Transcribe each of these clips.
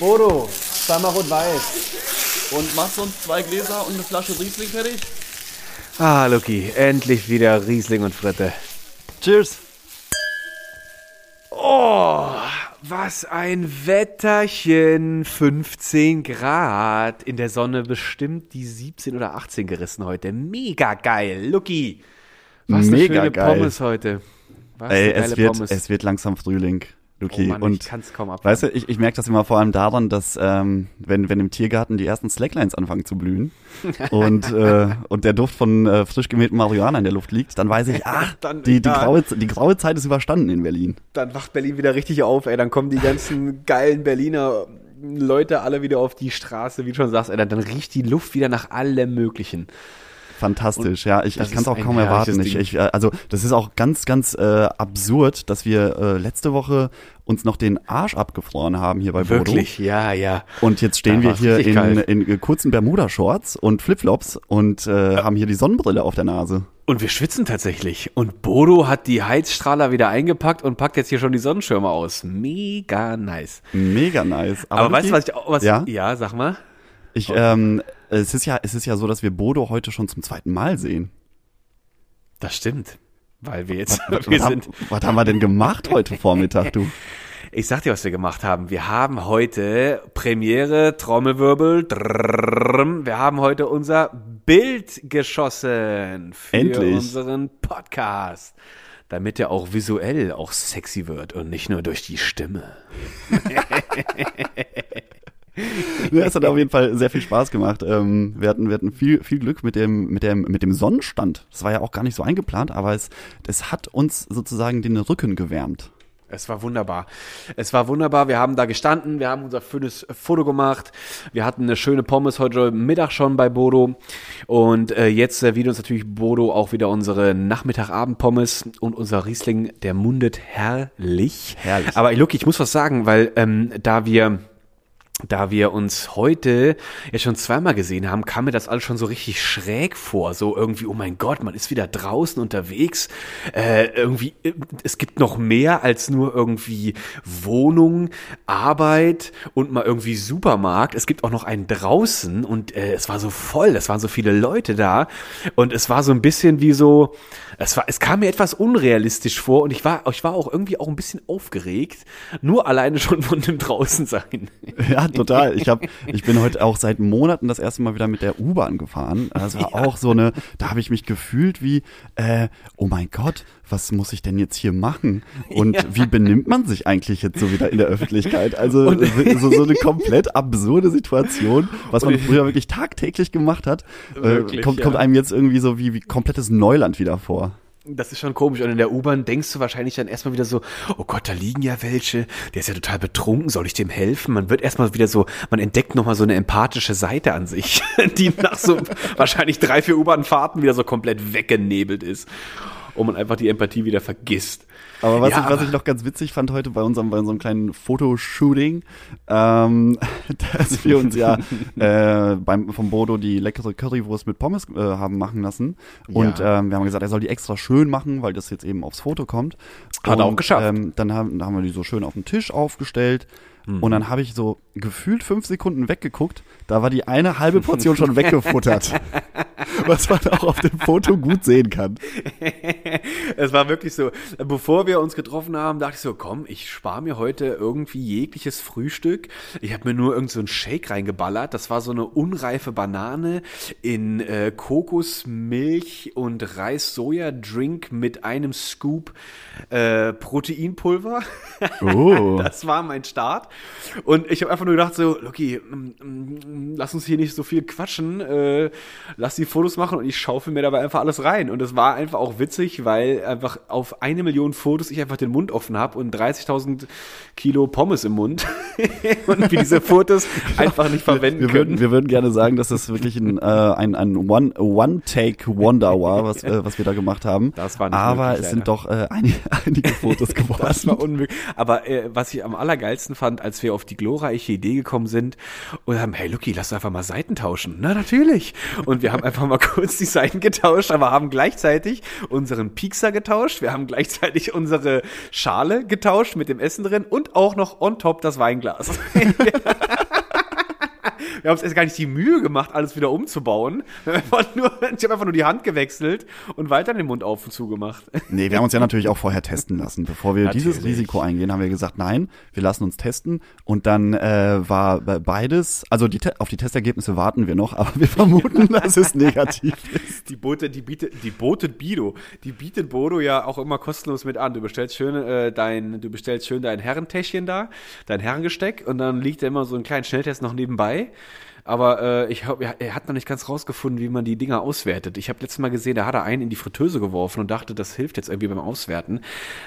Bodo, zweimal rot-weiß. Und machst du uns zwei Gläser und eine Flasche Riesling fertig? Ah, Lucky, endlich wieder Riesling und Fritte. Cheers. Oh, was ein Wetterchen. 15 Grad. In der Sonne bestimmt die 17 oder 18 gerissen heute. Mega geil. Lucky. Was Mega eine schöne geil. Pommes heute. Was Ey, eine geile es wird, Pommes. es wird langsam Frühling, Luki. oh Mann, und ich kann's kaum ab. weißt du, ich, ich merke das immer vor allem daran, dass ähm, wenn, wenn im Tiergarten die ersten Slacklines anfangen zu blühen und, äh, und der Duft von äh, frisch gemähtem Marihuana in der Luft liegt, dann weiß ich, ach, Dann- die, die, ja. graue, die graue Zeit ist überstanden in Berlin. Dann wacht Berlin wieder richtig auf, ey. Dann kommen die ganzen geilen Berliner Leute alle wieder auf die Straße, wie du schon sagst, ey. Dann, dann riecht die Luft wieder nach allem Möglichen. Fantastisch, ja. Ich, ich kann es auch kaum erwarten. Ich, ich, äh, also das ist auch ganz, ganz äh, absurd, dass wir äh, letzte Woche uns noch den Arsch abgefroren haben hier bei Bodo. Wirklich, ja, ja. Und jetzt stehen Da wir hier in, kalt. in kurzen Bermuda-Shorts und Flipflops und äh, haben hier die Sonnenbrille auf der Nase. Und wir schwitzen tatsächlich. Und Bodo hat die Heizstrahler wieder eingepackt und packt jetzt hier schon die Sonnenschirme aus. Mega nice. Mega nice. Aber, weißt du, was ich auch, was, Ja? ja, sag mal. Ich, ähm, es ist ja, es ist ja so, dass wir Bodo heute schon zum zweiten Mal sehen. Das stimmt. Weil wir jetzt, Was, wir was, sind, haben, was haben wir denn gemacht heute Vormittag, du? ich sag dir, was wir gemacht haben. Wir haben heute Premiere, Trommelwirbel, drrrrm, wir haben heute unser Bild geschossen für Endlich. unseren Podcast. Damit er auch visuell auch sexy wird und nicht nur durch die Stimme. Es hat auf jeden Fall sehr viel Spaß gemacht. Ähm, wir hatten, wir hatten viel, viel Glück mit dem, mit dem, mit dem Sonnenstand. Das war ja auch gar nicht so eingeplant, aber es, es hat uns sozusagen den Rücken gewärmt. Es war wunderbar. Es war wunderbar. Wir haben da gestanden, wir haben unser schönes Foto gemacht. Wir hatten eine schöne Pommes heute Mittag schon bei Bodo. Und äh, jetzt serviert uns natürlich Bodo auch wieder unsere Nachmittag-Abend-Pommes und unser Riesling, der mundet herrlich. Herrlich. Aber Luke, ich muss was sagen, weil ähm, da wir da wir uns heute jetzt schon zweimal gesehen haben, kam mir das alles schon so richtig schräg vor. So irgendwie, oh mein Gott, man ist wieder draußen unterwegs. Äh, irgendwie, äh, es gibt noch mehr als nur irgendwie Wohnung, Arbeit und mal irgendwie Supermarkt. Es gibt auch noch einen draußen und äh, es war so voll, es waren so viele Leute da und es war so ein bisschen wie so, es war, es kam mir etwas unrealistisch vor und ich war, ich war auch irgendwie auch ein bisschen aufgeregt, nur alleine schon von dem draußen sein. Ja, total. Ich hab, ich bin heute auch seit Monaten das erste Mal wieder mit der U-Bahn gefahren. Das war auch so eine, da habe ich mich gefühlt wie, äh, oh mein Gott, was muss ich denn jetzt hier machen? Und Ja. wie benimmt man sich eigentlich jetzt so wieder in der Öffentlichkeit? Also so, so eine komplett absurde Situation, was man früher wirklich tagtäglich gemacht hat, äh, Wirklich, kommt, ja. kommt einem jetzt irgendwie so wie, wie komplettes Neuland wieder vor. Das ist schon komisch. Und in der U-Bahn denkst du wahrscheinlich dann erstmal wieder so, oh Gott, da liegen ja welche, der ist ja total betrunken, soll ich dem helfen? Man wird erstmal wieder so, man entdeckt nochmal so eine empathische Seite an sich, die nach so wahrscheinlich drei, vier U-Bahn-Fahrten wieder so komplett weggenebelt ist. Und man einfach die Empathie wieder vergisst. Aber was, Ja, ich, was ich noch ganz witzig fand heute bei unserem, bei unserem kleinen Fotoshooting, ähm, dass wir uns ja äh, beim, vom Bodo die leckere Currywurst mit Pommes äh, haben machen lassen. Und Ja. ähm, wir haben gesagt, er soll die extra schön machen, weil das jetzt eben aufs Foto kommt. Hat er Und, auch geschafft. Ähm, dann, haben, dann haben wir die so schön auf den Tisch aufgestellt. Mhm. Und dann habe ich so gefühlt fünf Sekunden weggeguckt. Da war die eine halbe Portion schon weggefuttert. was man auch auf dem Foto gut sehen kann. Es war wirklich so, bevor wir uns getroffen haben, dachte ich so, komm, ich spare mir heute irgendwie jegliches Frühstück. Ich habe mir nur irgend so einen Shake reingeballert. Das war so eine unreife Banane in äh, Kokosmilch und Reis-Soja-Drink mit einem Scoop äh, Proteinpulver. Oh. Das war mein Start. Und ich habe einfach nur gedacht so, Loki, mm, mm, lass uns hier nicht so viel quatschen, äh, lass die Fotos machen und ich schaufel mir dabei einfach alles rein. Und es war einfach auch witzig, weil einfach auf eine Million Fotos ich einfach den Mund offen habe und 30.000 Kilo Pommes im Mund und wir diese Fotos einfach nicht verwenden wir können. würden, wir würden gerne sagen, dass das wirklich ein, äh, ein, ein One- One-Take-Wonder war, was, äh, was wir da gemacht haben. Das war nicht Aber möglich, es sind leider. doch äh, einige, einige Fotos geworden. Das war unmöglich. Aber äh, was ich am allergeilsten fand, Als wir auf die glorreiche Idee gekommen sind und haben, hey Lucky, lass einfach mal Seiten tauschen. Na, natürlich. Und wir haben einfach mal kurz die Seiten getauscht, aber haben gleichzeitig unseren Piekser getauscht. Wir haben gleichzeitig unsere Schale getauscht mit dem Essen drin und auch noch on top das Weinglas. Wir haben uns erst gar nicht die Mühe gemacht, alles wieder umzubauen. Nur, ich habe einfach nur die Hand gewechselt und weiter den Mund auf und zu gemacht. Nee, wir haben uns ja natürlich auch vorher testen lassen. Bevor wir dieses Natürlich. Risiko eingehen, haben wir gesagt, nein, wir lassen uns testen. Und dann äh, war be- beides, also die, auf die Testergebnisse warten wir noch, aber wir vermuten, dass es negativ ist. Die Boote, die bietet, die bootet Bido. Die bietet Bodo ja auch immer kostenlos mit an. Du bestellst schön äh, dein, du bestellst schön dein Herrentäschchen da, dein Herrengesteck und dann liegt da immer so ein kleiner Schnelltest noch nebenbei. Aber äh, ich hab, er hat noch nicht ganz rausgefunden, wie man die Dinger auswertet. Ich habe letztes Mal gesehen, da hat er einen in die Fritteuse geworfen und dachte, das hilft jetzt irgendwie beim Auswerten.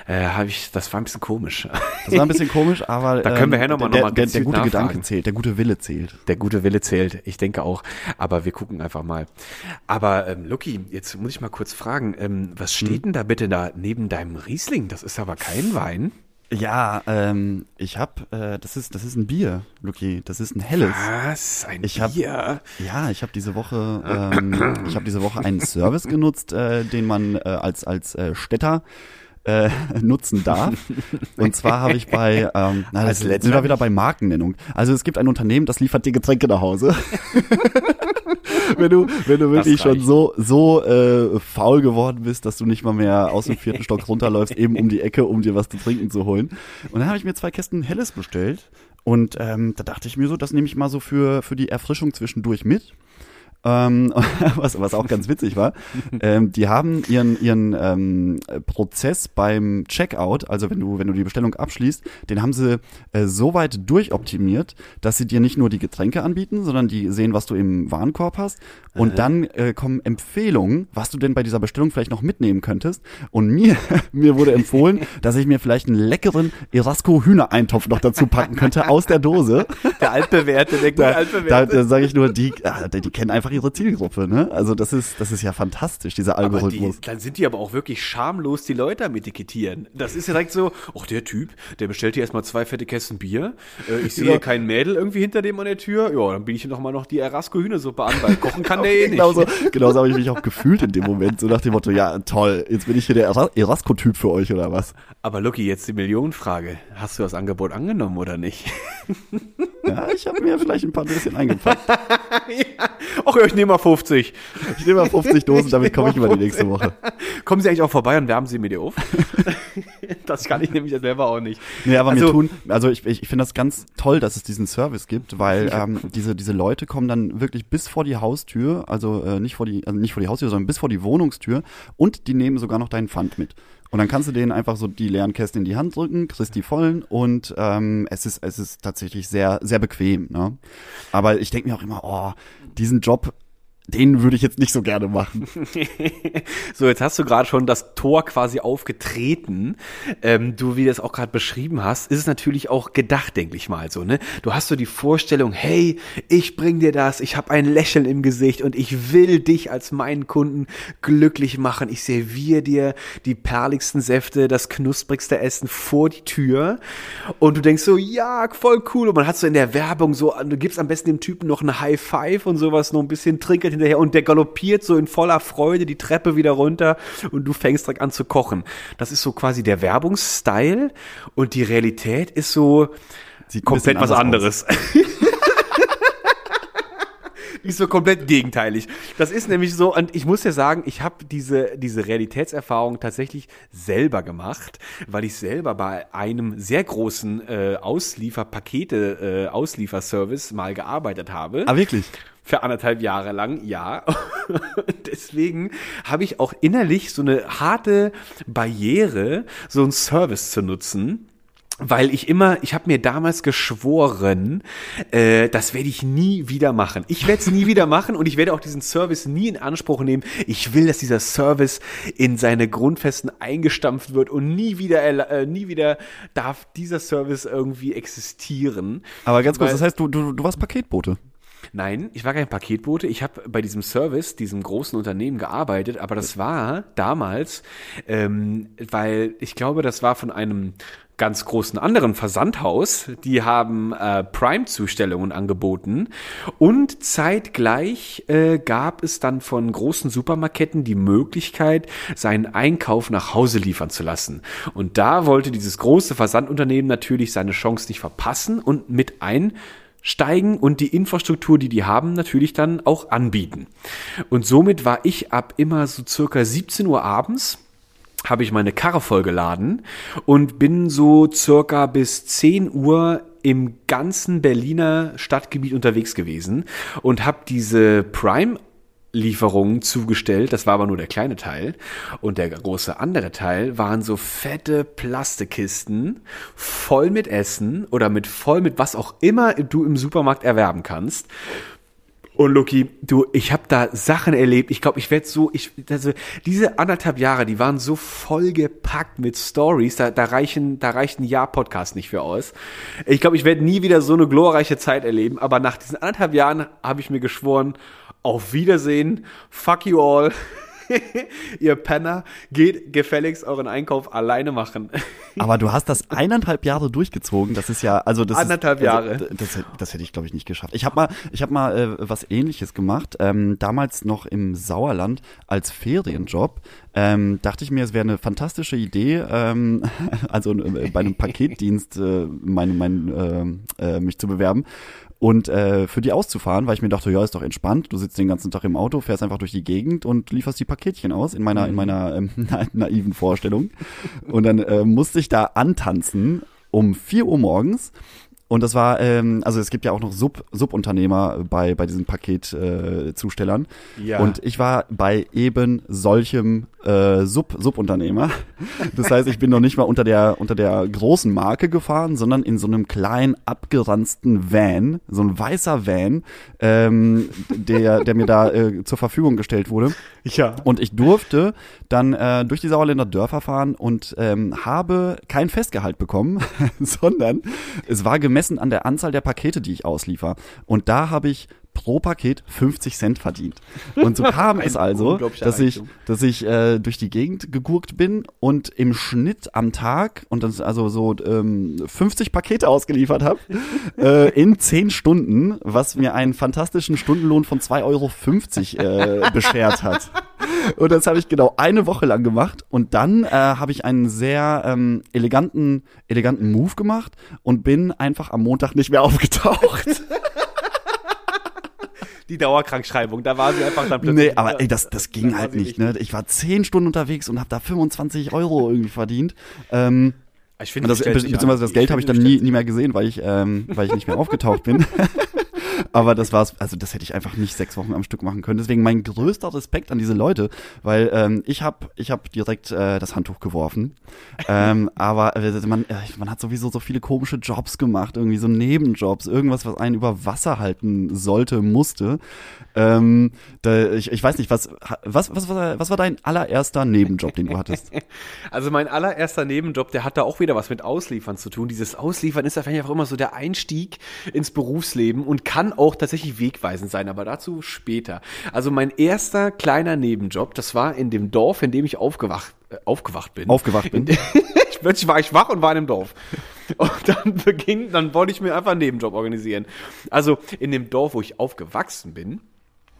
Äh, hab ich, das war ein bisschen komisch. Das war ein bisschen komisch, aber Da können wir ja noch mal- der, noch der, der gezielt gute nachfragen. Gedanke zählt, der gute Wille zählt. Der gute Wille zählt, ich denke auch. Aber wir gucken einfach mal. Aber ähm, Lucky, jetzt muss ich mal kurz fragen, ähm, was steht denn da bitte da neben deinem Riesling? Das ist aber kein Wein. Ja, ähm, ich hab, äh, das ist, das ist ein Bier, Lucky, das ist ein helles. Was? Ein Ich hab- Bier? Ja, ich habe diese Woche, ähm, ich habe diese Woche einen Service genutzt, äh, den man äh, als als äh, Städter äh, nutzen darf. Und zwar habe ich bei, ähm, na, Als das letzter sind wir wieder bei Markennennung. Also es gibt ein Unternehmen, das liefert dir Getränke nach Hause. wenn du, wenn du wirklich schon so so äh, faul geworden bist, dass du nicht mal mehr aus dem vierten Stock runterläufst, eben um die Ecke, um dir was zu trinken zu holen. Und dann habe ich mir zwei Kästen Helles bestellt. Und ähm, da dachte ich mir so, das nehme ich mal so für, für die Erfrischung zwischendurch mit. Ähm, was, was auch ganz witzig war, ähm, die haben ihren, ihren ähm, Prozess beim Checkout, also wenn du, wenn du die Bestellung abschließt, den haben sie äh, so weit durchoptimiert, dass sie dir nicht nur die Getränke anbieten, sondern die sehen, was du im Warenkorb hast. Und dann äh, kommen Empfehlungen, was du denn bei dieser Bestellung vielleicht noch mitnehmen könntest. Und mir, mir wurde empfohlen, dass ich mir vielleicht einen leckeren Erasco-Hühnereintopf noch dazu packen könnte aus der Dose. Der altbewährte, der gut Da, da, altbewährte. da sage ich nur, ah, die, die kennen einfach ihre Zielgruppe, ne? Also das ist, das ist ja fantastisch, dieser aber die, Algorithmus. dann sind die aber auch wirklich schamlos die Leute am Etikettieren. Das ist ja direkt so, ach der Typ, der bestellt hier erstmal zwei fette Kästen Bier. Äh, ich sehe Genau. kein Mädel irgendwie hinter dem an der Tür. Ja, dann biete ich ihm noch mal noch die Erasco Hühnersuppe an, weil kochen kann der eh nicht. Genauso, genauso habe ich mich auch gefühlt in dem Moment, so nach dem Motto, ja toll, jetzt bin ich hier der Era- Erasco-Typ für euch oder was? Aber Lucky, jetzt die Millionenfrage. Hast du das Angebot angenommen oder nicht? Ja, ich habe mir vielleicht ein paar Döschen eingepackt. ja. Ach ja, ich nehme mal 50. Ich nehme mal 50 Dosen, damit komme ich über die nächste Woche. Kommen Sie eigentlich auch vorbei und wärmen Sie mir die auf? das kann ich nämlich selber auch nicht. Nee, aber Also- mir tun, also ich, ich, ich finde das ganz toll, dass es diesen Service gibt, weil ähm, diese, diese Leute kommen dann wirklich bis vor die Haustür, also äh, nicht vor die, also nicht vor die Haustür, sondern bis vor die Wohnungstür und die nehmen sogar noch deinen Pfand mit. Und dann kannst du denen einfach so die leeren Kästen in die Hand drücken, kriegst die vollen und ähm, es ist es ist tatsächlich sehr sehr bequem. Ne? Aber ich denke mir auch immer, oh, diesen Job, den würde ich jetzt nicht so gerne machen. So, jetzt hast du gerade schon das Tor quasi aufgetreten. Ähm, du, wie du das auch gerade beschrieben hast, ist es natürlich auch gedacht, denke ich mal so. Ne? Du hast so die Vorstellung, hey, ich bring dir das, ich habe ein Lächeln im Gesicht und ich will dich als meinen Kunden glücklich machen. Ich serviere dir die perligsten Säfte, das knusprigste Essen vor die Tür und du denkst so, ja, voll cool. Und man hat so in der Werbung so, du gibst am besten dem Typen noch eine High Five und sowas, noch ein bisschen trinkelt hinterher und der galoppiert so in voller Freude die Treppe wieder runter und du fängst direkt an zu kochen. Das ist so quasi der Werbungsstyle und die Realität ist so Sieht komplett was anderes. Ist so komplett gegenteilig. Das ist nämlich so, und ich muss ja sagen, ich habe diese, diese Realitätserfahrung tatsächlich selber gemacht, weil ich selber bei einem sehr großen äh, Auslieferpakete, äh, Auslieferservice mal gearbeitet habe. Ah, wirklich? Für anderthalb Jahre lang, ja. Deswegen habe ich auch innerlich so eine harte Barriere, so einen Service zu nutzen. Weil ich immer, ich habe mir damals geschworen, äh, das werde ich nie wieder machen. Ich werde es nie wieder machen und ich werde auch diesen Service nie in Anspruch nehmen. Ich will, dass dieser Service in seine Grundfesten eingestampft wird und nie wieder, äh, nie wieder darf dieser Service irgendwie existieren. Aber ganz kurz, Weil- das heißt, du, du, du warst Paketbote. Nein, ich war kein Paketbote. Ich habe bei diesem Service, diesem großen Unternehmen gearbeitet, aber das war damals, ähm, weil ich glaube, das war von einem ganz großen anderen Versandhaus. Die haben äh, Prime-Zustellungen angeboten und zeitgleich äh, gab es dann von großen Supermarketten die Möglichkeit, seinen Einkauf nach Hause liefern zu lassen. Und da wollte dieses große Versandunternehmen natürlich seine Chance nicht verpassen und mit einsteigen und die Infrastruktur, die die haben, natürlich dann auch anbieten. Und somit war ich ab immer so circa 17 Uhr abends habe ich meine Karre vollgeladen und bin so circa bis 10 Uhr im ganzen Berliner Stadtgebiet unterwegs gewesen und habe diese Prime Lieferungen zugestellt. Das war aber nur der kleine Teil. Und der große andere Teil waren so fette Plastikkisten voll mit Essen oder mit voll mit was auch immer du im Supermarkt erwerben kannst. Und Luki, du, ich habe da Sachen erlebt. Ich glaube, ich werde so, ich, also diese anderthalb Jahre, die waren so vollgepackt mit Stories. Da, da reichen, da reicht ein Jahr Podcast nicht für aus. Ich glaube, ich werde nie wieder so eine glorreiche Zeit erleben. Aber nach diesen anderthalb Jahren habe ich mir geschworen, auf Wiedersehen, fuck you all. Ihr Penner, geht gefälligst euren Einkauf alleine machen. Aber du hast das eineinhalb Jahre durchgezogen. Das ist ja, also das Anderthalb ist, Jahre. Also, das, das hätte ich, glaube ich, nicht geschafft. Ich habe mal, ich habe mal äh, was Ähnliches gemacht. Ähm, damals noch im Sauerland als Ferienjob. Ähm, dachte ich mir, es wäre eine fantastische Idee, ähm, also äh, bei einem Paketdienst äh, mein, mein, äh, äh, mich zu bewerben und äh, für die auszufahren, weil ich mir dachte, ja, ist doch entspannt. Du sitzt den ganzen Tag im Auto, fährst einfach durch die Gegend und lieferst die Paketchen aus in meiner in meiner ähm, na, naiven Vorstellung. Und dann äh, musste ich da antanzen um 4 Uhr morgens. Und das war, ähm, also es gibt ja auch noch Sub, Subunternehmer bei, bei diesen Paketzustellern. Äh. Ja. Und ich war bei eben solchem äh, Sub, Subunternehmer. Das heißt, ich bin noch nicht mal unter der, unter der großen Marke gefahren, sondern in so einem kleinen, abgeranzten Van, so ein weißer Van, ähm, der, der mir da äh, zur Verfügung gestellt wurde. Ja. Und ich durfte dann äh, durch die Sauerländer Dörfer fahren und ähm, habe kein Festgehalt bekommen, sondern es war gemessen an der Anzahl der Pakete, die ich ausliefer. Und da habe ich pro Paket 50 Cent verdient. Und so kam es also, dass ich, dass ich äh, durch die Gegend gegurkt bin und im Schnitt am Tag und das also so ähm, 50 Pakete ausgeliefert habe äh, in 10 Stunden, was mir einen fantastischen Stundenlohn von 2,50 Euro äh, beschert hat. Und das habe ich genau eine Woche lang gemacht. Und dann äh, habe ich einen sehr ähm, eleganten, eleganten Move gemacht und bin einfach am Montag nicht mehr aufgetaucht. Die Dauerkrankschreibung, da war sie einfach dann plötzlich. Nee, aber ey, das, das ging halt nicht. Ne? Ich war zehn Stunden unterwegs und habe da 25 Euro irgendwie verdient. Ähm, Ich finde, das, sich beziehungsweise das Geld habe ich dann nie, nie mehr gesehen, weil ich, ähm, weil ich nicht mehr aufgetaucht bin. Aber das war's, also das hätte ich einfach nicht sechs Wochen am Stück machen können. Deswegen mein größter Respekt an diese Leute, weil ähm, ich habe ich hab direkt äh, das Handtuch geworfen. ähm, aber äh, man, äh, man hat sowieso so viele komische Jobs gemacht, irgendwie so Nebenjobs, irgendwas, was einen über Wasser halten sollte, musste. Ähm, da, ich, ich weiß nicht, was, was, was, war, was war dein allererster Nebenjob, den du hattest? Also mein allererster Nebenjob, der hat da auch wieder was mit Ausliefern zu tun. Dieses Ausliefern ist einfach immer so der Einstieg ins Berufsleben und kann auch tatsächlich wegweisend sein, aber dazu später. Also mein erster kleiner Nebenjob, das war in dem Dorf, in dem ich aufgewacht, äh, aufgewacht bin. Aufgewacht bin. In, ich, plötzlich war ich wach und war in dem Dorf. Und dann beging, dann wollte ich mir einfach einen Nebenjob organisieren. Also in dem Dorf, wo ich aufgewachsen bin,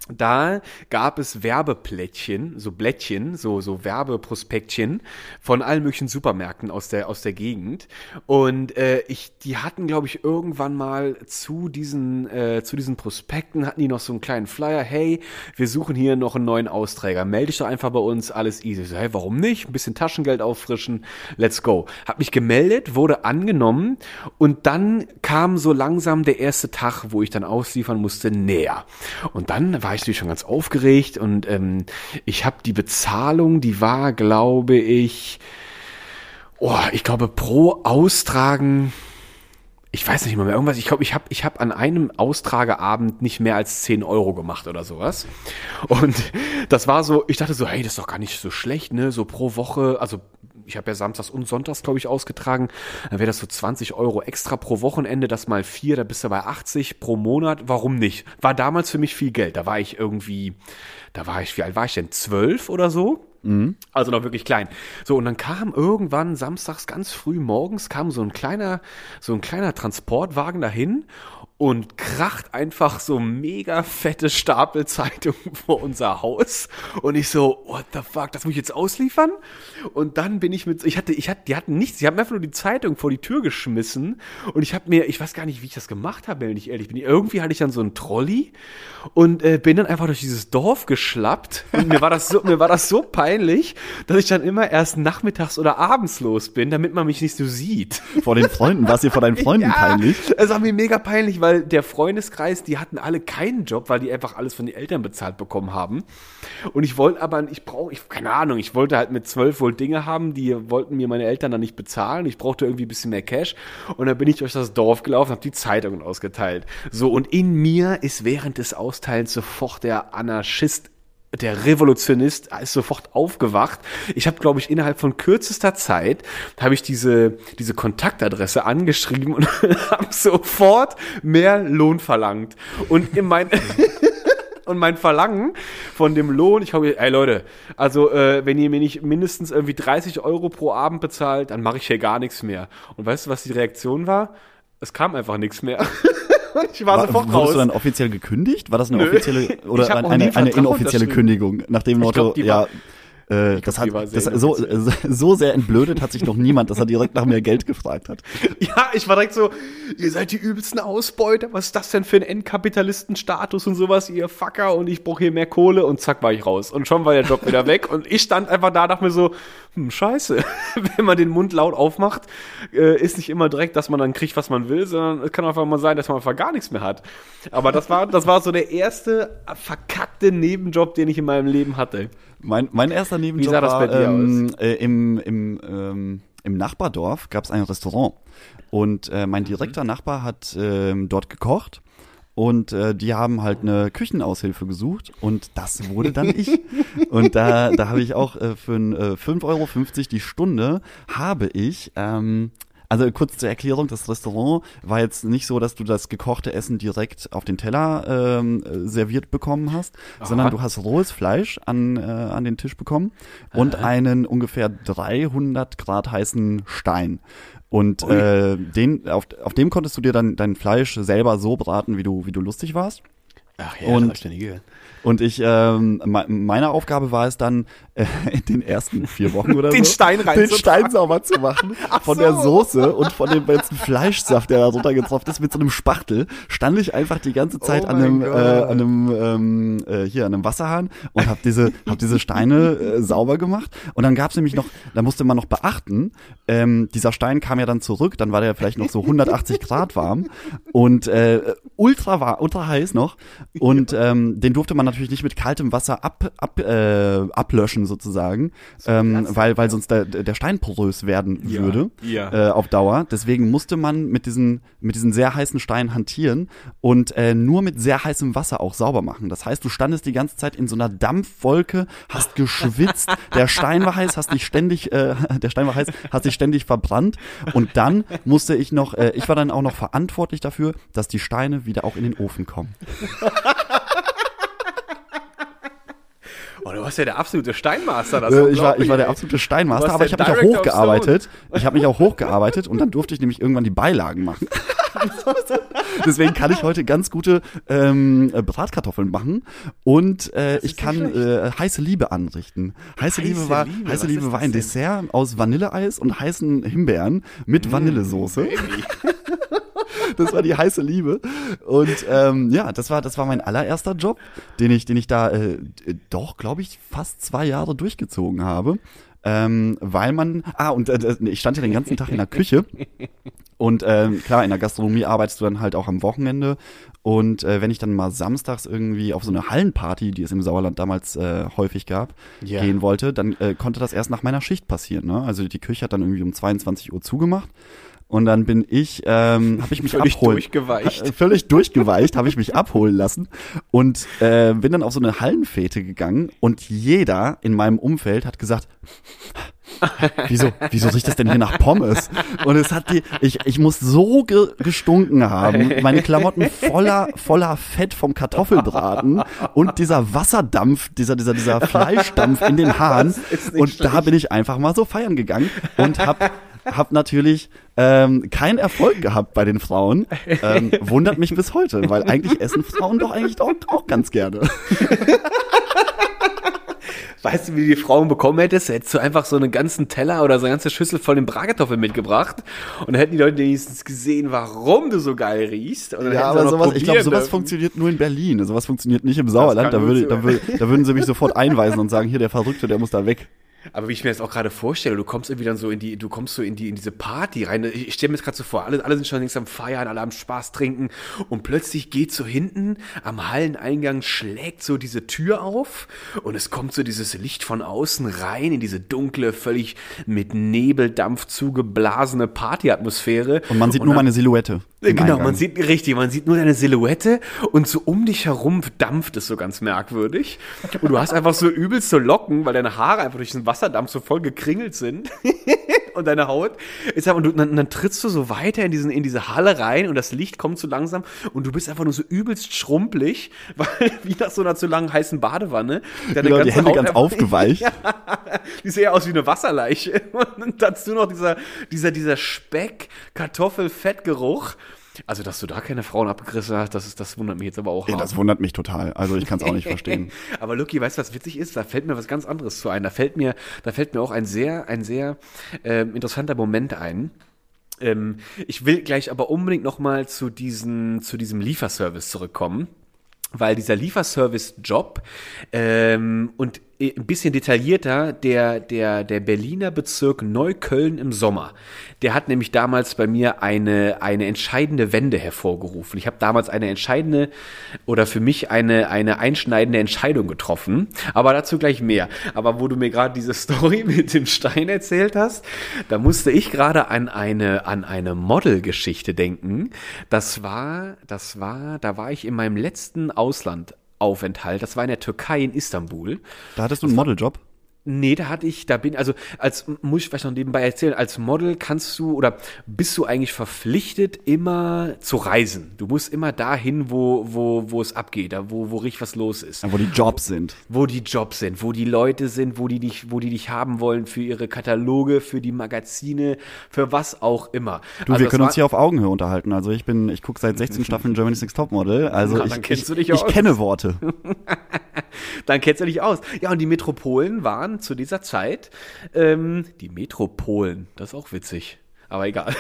da gab es Werbeplättchen, so Blättchen, so, so Werbeprospektchen von allen möglichen Supermärkten aus der, aus der Gegend. Und äh, ich, die hatten, glaube ich, irgendwann mal zu diesen, äh, zu diesen Prospekten hatten die noch so einen kleinen Flyer, hey, wir suchen hier noch einen neuen Austräger. Melde dich doch einfach bei uns, alles easy. Ich So, hey, warum nicht? Ein bisschen Taschengeld auffrischen, let's go. Hab mich gemeldet, wurde angenommen und dann kam so langsam der erste Tag, wo ich dann ausliefern musste, näher. Und dann war ich natürlich schon ganz aufgeregt und ähm, ich habe die Bezahlung, die war, glaube ich, oh, ich glaube pro Austragen ich weiß nicht mehr, mehr irgendwas. Ich glaube, ich habe ich hab an einem Austrageabend nicht mehr als 10 Euro gemacht oder sowas. Und das war so, ich dachte so, hey, das ist doch gar nicht so schlecht, ne? So pro Woche, also ich habe ja samstags und sonntags, glaube ich, ausgetragen. Dann wäre das so 20 Euro extra pro Wochenende, das mal vier, da bist du bei 80 pro Monat. Warum nicht? War damals für mich viel Geld. Da war ich irgendwie, da war ich, wie alt war ich denn? Zwölf oder so? Also noch wirklich klein. So, und dann kam irgendwann samstags ganz früh morgens kam so ein kleiner, so ein kleiner Transportwagen dahin und kracht einfach so mega fette Stapelzeitung vor unser Haus. Und ich so, what the fuck, das muss ich jetzt ausliefern? Und dann bin ich mit, ich hatte, ich hatte, die hatten nichts, sie haben einfach nur die Zeitung vor die Tür geschmissen. Und ich habe mir, ich weiß gar nicht, wie ich das gemacht habe, wenn ich ehrlich bin. Irgendwie hatte ich dann so einen Trolley und äh, bin dann einfach durch dieses Dorf geschlappt. Und mir war das so, mir war das so peinlich, dass ich dann immer erst nachmittags oder abends los bin, damit man mich nicht so sieht. Vor den Freunden, war es dir vor deinen Freunden peinlich? Es war mir mega peinlich, weil der Freundeskreis, die hatten alle keinen Job, weil die einfach alles von den Eltern bezahlt bekommen haben. Und ich wollte aber, ich brauche, ich, keine Ahnung, ich wollte halt mit zwölf wohl Dinge haben, die wollten mir meine Eltern dann nicht bezahlen. Ich brauchte irgendwie ein bisschen mehr Cash. Und dann bin ich durch das Dorf gelaufen, habe die Zeitungen ausgeteilt. So, und in mir ist während des Austeilens sofort der Anarchist der Revolutionist ist sofort aufgewacht. Ich habe, glaube ich, innerhalb von kürzester Zeit habe ich diese diese Kontaktadresse angeschrieben und habe sofort mehr Lohn verlangt. Und in mein und mein Verlangen von dem Lohn, ich habe, ey Leute, also äh, wenn ihr mir nicht mindestens irgendwie 30 Euro pro Abend bezahlt, dann mache ich hier gar nichts mehr. Und weißt du, was die Reaktion war? Es kam einfach nichts mehr. ich war, War, sofort wurdest raus. du dann offiziell gekündigt? War das eine Nö. offizielle oder eine, eine, eine inoffizielle. Kündigung? Nach dem Motto, ja, äh, das hat das, so, so sehr entblödet hat sich noch niemand, dass er direkt nach mehr Geld gefragt hat. Ja, ich war direkt so, ihr seid die übelsten Ausbeuter, was ist das denn für ein Endkapitalistenstatus und sowas, ihr Fucker, und ich brauche hier mehr Kohle und zack war ich raus. Und schon war der Job wieder weg und ich stand einfach da, dachte mir so, hm, scheiße, wenn man den Mund laut aufmacht, äh, ist nicht immer direkt, dass man dann kriegt, was man will, sondern es kann einfach mal sein, dass man einfach gar nichts mehr hat. Aber das war, das war so der erste verkackte Nebenjob, den ich in meinem Leben hatte. Mein, mein erster Nebenjob Wie sah das war bei dir ähm, äh, im, im, ähm, im Nachbardorf gab es ein Restaurant und äh, Mhm. mein direkter Nachbar hat ähm, dort gekocht und äh, die haben halt eine Küchenaushilfe gesucht und das wurde dann ich. Und da, da habe ich auch äh, für ein, äh, 5,50 Euro die Stunde habe ich ähm, also kurz zur Erklärung, das Restaurant war jetzt nicht so, dass du das gekochte Essen direkt auf den Teller ähm, äh, serviert bekommen hast, sondern du hast rohes Fleisch an, äh, an den Tisch bekommen und einen ungefähr 300 Grad heißen Stein. Und äh, den, auf, auf dem konntest du dir dann dein Fleisch selber so braten, wie du, wie du lustig warst. Ach ja, Und- hab ich nie gehört. Und ich, ähm, me- meine Aufgabe war es dann, äh, in den ersten vier Wochen oder Den so, Stein den reinzupacken. Stein sauber zu machen. Von der Soße und von dem ganzen Fleischsaft, der da runtergetropft ist, mit so einem Spachtel, stand ich einfach die ganze Zeit Oh an einem, äh, an einem, ähm, äh, hier, an einem Wasserhahn und habe diese, hab diese Steine äh, sauber gemacht. Und dann gab's nämlich noch, da musste man noch beachten, ähm, dieser Stein kam ja dann zurück, dann war der vielleicht noch so 180 Grad warm und äh, ultra war, ultra heiß noch. Und ähm, den durfte man natürlich nicht mit kaltem Wasser ab, ab, äh, ablöschen sozusagen, ähm, weil, weil sonst der, der Stein porös werden Ja, würde ja. Äh, auf Dauer. Deswegen musste man mit diesen, mit diesen sehr heißen Steinen hantieren und äh, nur mit sehr heißem Wasser auch sauber machen. Das heißt, du standest die ganze Zeit in so einer Dampfwolke, hast geschwitzt, der Stein war heiß, hast dich ständig, äh, der Stein war heiß, hast dich ständig verbrannt und dann musste ich noch, äh, ich war dann auch noch verantwortlich dafür, dass die Steine wieder auch in den Ofen kommen. Oh, du warst ja der absolute Steinmaster. Das Äh, ich, war, ich war der absolute Steinmaster, aber ich habe mich auch hochgearbeitet. Ich habe mich auch hochgearbeitet und dann durfte ich nämlich irgendwann die Beilagen machen. Deswegen kann ich heute ganz gute ähm, äh, Bratkartoffeln machen und äh, ich kann äh, heiße Liebe anrichten. Heiße, Heiße Liebe war Liebe, heiße Liebe war ein? Dessert aus Vanilleeis und heißen Himbeeren mit Vanillesoße. Das war die heiße Liebe. Und ähm, ja, das war, das war mein allererster Job, den ich, den ich da äh, doch, glaube ich, fast zwei Jahre durchgezogen habe. Ähm, weil man, ah, und äh, ich stand ja den ganzen Tag in der Küche. Und ähm, klar, in der Gastronomie arbeitest du dann halt auch am Wochenende. Und äh, wenn ich dann mal samstags irgendwie auf so eine Hallenparty, die es im Sauerland damals äh, häufig gab, Ja. gehen wollte, dann äh, konnte das erst nach meiner Schicht passieren. Ne? Also die Küche hat dann irgendwie um 22 Uhr zugemacht. Und dann bin ich, ähm, habe ich mich Völlig abholen, durchgeweicht. äh, völlig durchgeweicht, habe ich mich abholen lassen und äh, bin dann auf so eine Hallenfete gegangen und jeder in meinem Umfeld hat gesagt, Wieso, wieso riecht das denn hier nach Pommes? Und es hat die, ich, ich muss so ge, gestunken haben. Meine Klamotten voller, voller Fett vom Kartoffelbraten und dieser Wasserdampf, dieser, dieser, dieser Fleischdampf in den Haaren. Und da bin ich einfach mal so feiern gegangen und hab, hab natürlich ähm, keinen Erfolg gehabt bei den Frauen. Ähm, wundert mich bis heute, weil eigentlich essen Frauen doch eigentlich auch, auch ganz gerne. Weißt du, wie die Frauen bekommen hättest? Hättest du einfach so einen ganzen Teller oder so eine ganze Schüssel voll den Bratkartoffeln mitgebracht und dann hätten die Leute wenigstens gesehen, warum du so geil riechst. Ja, aber sowas, ich glaube, sowas dürfen. funktioniert nur in Berlin. Sowas funktioniert nicht im Sauerland. Da, würde, da, würde, da würden sie mich sofort einweisen und sagen, hier, der Verrückte, der muss da weg. Aber wie ich mir das auch gerade vorstelle, du kommst irgendwie dann so in die, du kommst so in die, in diese Party rein. Ich stelle mir das gerade so vor, alle, alle sind schon längst am Feiern, alle am Spaß trinken und plötzlich geht so hinten am Halleneingang schlägt so diese Tür auf und es kommt so dieses Licht von außen rein in diese dunkle, völlig mit Nebeldampf zugeblasene Partyatmosphäre. Und man sieht nur dann- meine Silhouette. im Genau, Eingang. man sieht richtig, man sieht nur deine Silhouette und so um dich herum dampft es so ganz merkwürdig. Und du hast einfach so übelst so Locken, weil deine Haare einfach durch den Wasserdampf so voll gekringelt sind. und deine Haut ist einfach, und du, dann, dann trittst du so weiter in, diesen, in diese Halle rein und das Licht kommt so langsam und du bist einfach nur so übelst schrumpelig, weil wie nach so einer zu langen heißen Badewanne. Deine Genau, die Hände Haut ganz aufgeweicht. die sieht eher aus wie eine Wasserleiche. Und dazu noch dieser, dieser, dieser Speck, Kartoffel, Fettgeruch. Also, dass du da keine Frauen abgerissen hast, das, ist, das wundert mich jetzt aber auch. Ja, das wundert mich total. Also ich kann es auch nicht verstehen. aber Lucky, weißt du, was witzig ist? Da fällt mir was ganz anderes zu ein. Da fällt mir, da fällt mir auch ein sehr, ein sehr ähm, interessanter Moment ein. Ähm, ich will gleich aber unbedingt noch mal zu diesen, zu diesem Lieferservice zurückkommen, weil dieser Lieferservice-Job ähm, und ein bisschen detaillierter der, der, der Berliner Bezirk Neukölln im Sommer. Der hat nämlich damals bei mir eine, eine entscheidende Wende hervorgerufen. Ich habe damals eine entscheidende oder für mich eine, eine einschneidende Entscheidung getroffen. Aber dazu gleich mehr. Aber wo du mir gerade diese Story mit dem Stein erzählt hast, da musste ich gerade an eine, an eine Modelgeschichte denken. Das war, das war, da war ich in meinem letzten Ausland Aufenthalt. Das war in der Türkei in Istanbul. Da hattest du einen Modeljob? Nee, da hatte ich, da bin, also als, muss ich vielleicht noch nebenbei erzählen, als Model kannst du oder bist du eigentlich verpflichtet, immer zu reisen. Du musst immer dahin, wo, wo, wo es abgeht, da wo, wo richtig was los ist. Ja, wo die Jobs sind. Wo die Jobs sind, wo die Leute sind, wo die dich, wo die dich haben wollen für ihre Kataloge, für die Magazine, für was auch immer. Du, Also wir können uns hier auf Augenhöhe unterhalten. Also ich bin, ich gucke seit 16 Staffeln Germany's Next Topmodel. Also Na, ich, dann kennst ich, du dich ich kenne Worte. Dann kennst du dich aus. Ja, und die Metropolen waren zu dieser Zeit, ähm, die Metropolen, das ist auch witzig. Aber egal.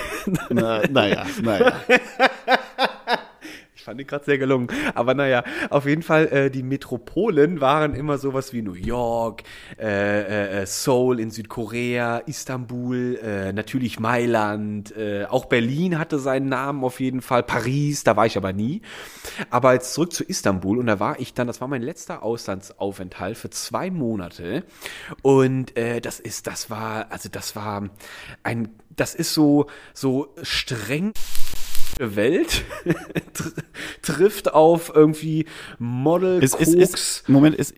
Na, naja, naja. Ich fand die gerade sehr gelungen. Aber naja, auf jeden Fall, äh, die Metropolen waren immer sowas wie New York, äh, äh, Seoul in Südkorea, Istanbul, äh, natürlich Mailand, äh, auch Berlin hatte seinen Namen auf jeden Fall, Paris, da war ich aber nie. Aber jetzt zurück zu Istanbul und da war ich dann, das war mein letzter Auslandsaufenthalt für zwei Monate. Und äh, das ist, das war, also das war ein, das ist so, so streng Welt tr- trifft auf irgendwie Model, Ist, ist, ist, Moment, ist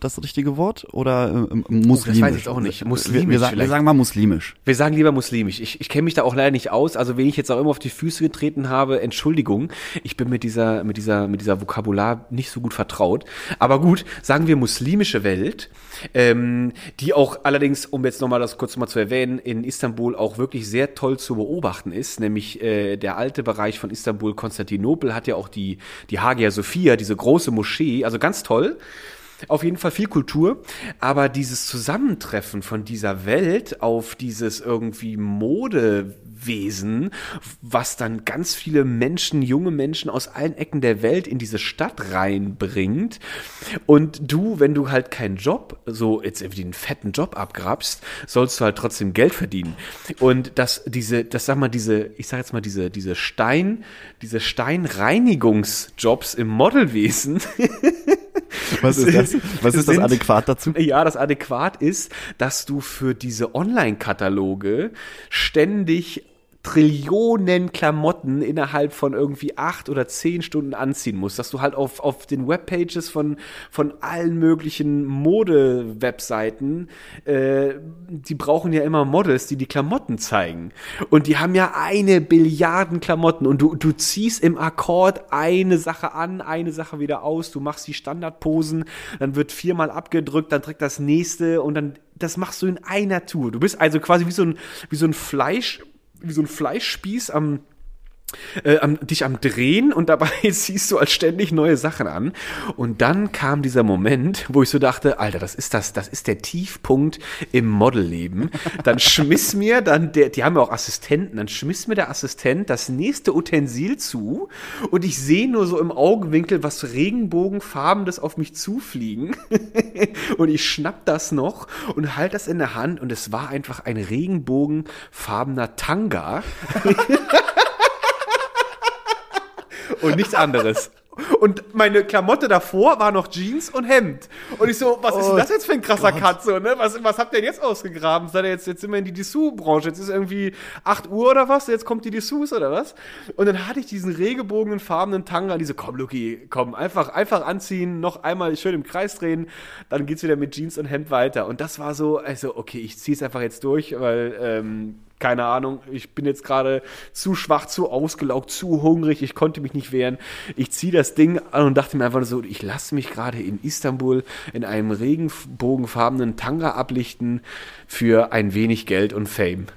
das richtige Wort oder äh, muslimisch? weiß ich auch nicht. Wir, Muslimisch wir, sagen, wir sagen mal muslimisch. Wir sagen lieber muslimisch. Ich, ich kenne mich da auch leider nicht aus. Also wenn ich jetzt auch immer auf die Füße getreten habe, Entschuldigung. Ich bin mit dieser, mit dieser, mit dieser Vokabular nicht so gut vertraut. Aber gut, sagen wir muslimische Welt, ähm, die auch allerdings, um jetzt nochmal das kurz mal zu erwähnen, in Istanbul auch wirklich sehr toll zu beobachten ist. Nämlich äh, der alte Bereich von Istanbul, Konstantinopel, hat ja auch die, die Hagia Sophia, diese große Moschee. Also ganz toll. Auf jeden Fall viel Kultur, aber dieses Zusammentreffen von dieser Welt auf dieses irgendwie Modewesen, was dann ganz viele Menschen, junge Menschen aus allen Ecken der Welt in diese Stadt reinbringt. Und du, wenn du halt keinen Job, so jetzt irgendwie einen fetten Job abgrabst, sollst du halt trotzdem Geld verdienen. Und dass diese, das sag mal, diese, ich sag jetzt mal, diese, diese Stein, diese Steinreinigungsjobs im Modelwesen, Was ist das? Was ist das adäquat dazu? Ja, das adäquat ist, dass du für diese Online-Kataloge ständig Trillionen Klamotten innerhalb von irgendwie acht oder zehn Stunden anziehen musst, dass du halt auf, auf den Webpages von, von allen möglichen Mode-Webseiten, äh, die brauchen ja immer Models, die die Klamotten zeigen. Und die haben ja eine Billiarden Klamotten und du, du ziehst im Akkord eine Sache an, eine Sache wieder aus, du machst die Standardposen, dann wird viermal abgedrückt, dann trägt das nächste und dann, das machst du in einer Tour. Du bist also quasi wie so ein, wie so ein Fleisch, wie so ein Fleischspieß am, äh, am, dich am Drehen und dabei ziehst du als ständig neue Sachen an. Und dann kam dieser Moment, wo ich so dachte, Alter, das ist das, das ist der Tiefpunkt im Modelleben. Dann schmiss mir dann der, die haben ja auch Assistenten, dann schmiss mir der Assistent das nächste Utensil zu und ich sehe nur so im Augenwinkel was Regenbogenfarbenes auf mich zufliegen. und ich schnapp das noch und halt das in der Hand und es war einfach ein regenbogenfarbener Tanga. Und nichts anderes. Und meine Klamotte davor war noch Jeans und Hemd. Und ich so, was ist denn das jetzt für ein krasser Cut, so, ne? Was, was habt ihr denn jetzt ausgegraben? Seid ihr jetzt, jetzt sind wir in die Dessous-Branche. Jetzt ist irgendwie 8 Uhr oder was? Jetzt kommt die Dessous oder was? Und dann hatte ich diesen regenbogenen farbenen Tanga. Die so, komm, Luki, komm, einfach, einfach anziehen, noch einmal schön im Kreis drehen. Dann geht's wieder mit Jeans und Hemd weiter. Und das war so, also, okay, ich zieh's einfach jetzt durch, weil, ähm, keine Ahnung, ich bin jetzt gerade zu schwach, zu ausgelaugt, zu hungrig, ich konnte mich nicht wehren. Ich ziehe das Ding an und dachte mir einfach so, ich lasse mich gerade in Istanbul in einem regenbogenfarbenen Tanga ablichten für ein wenig Geld und Fame.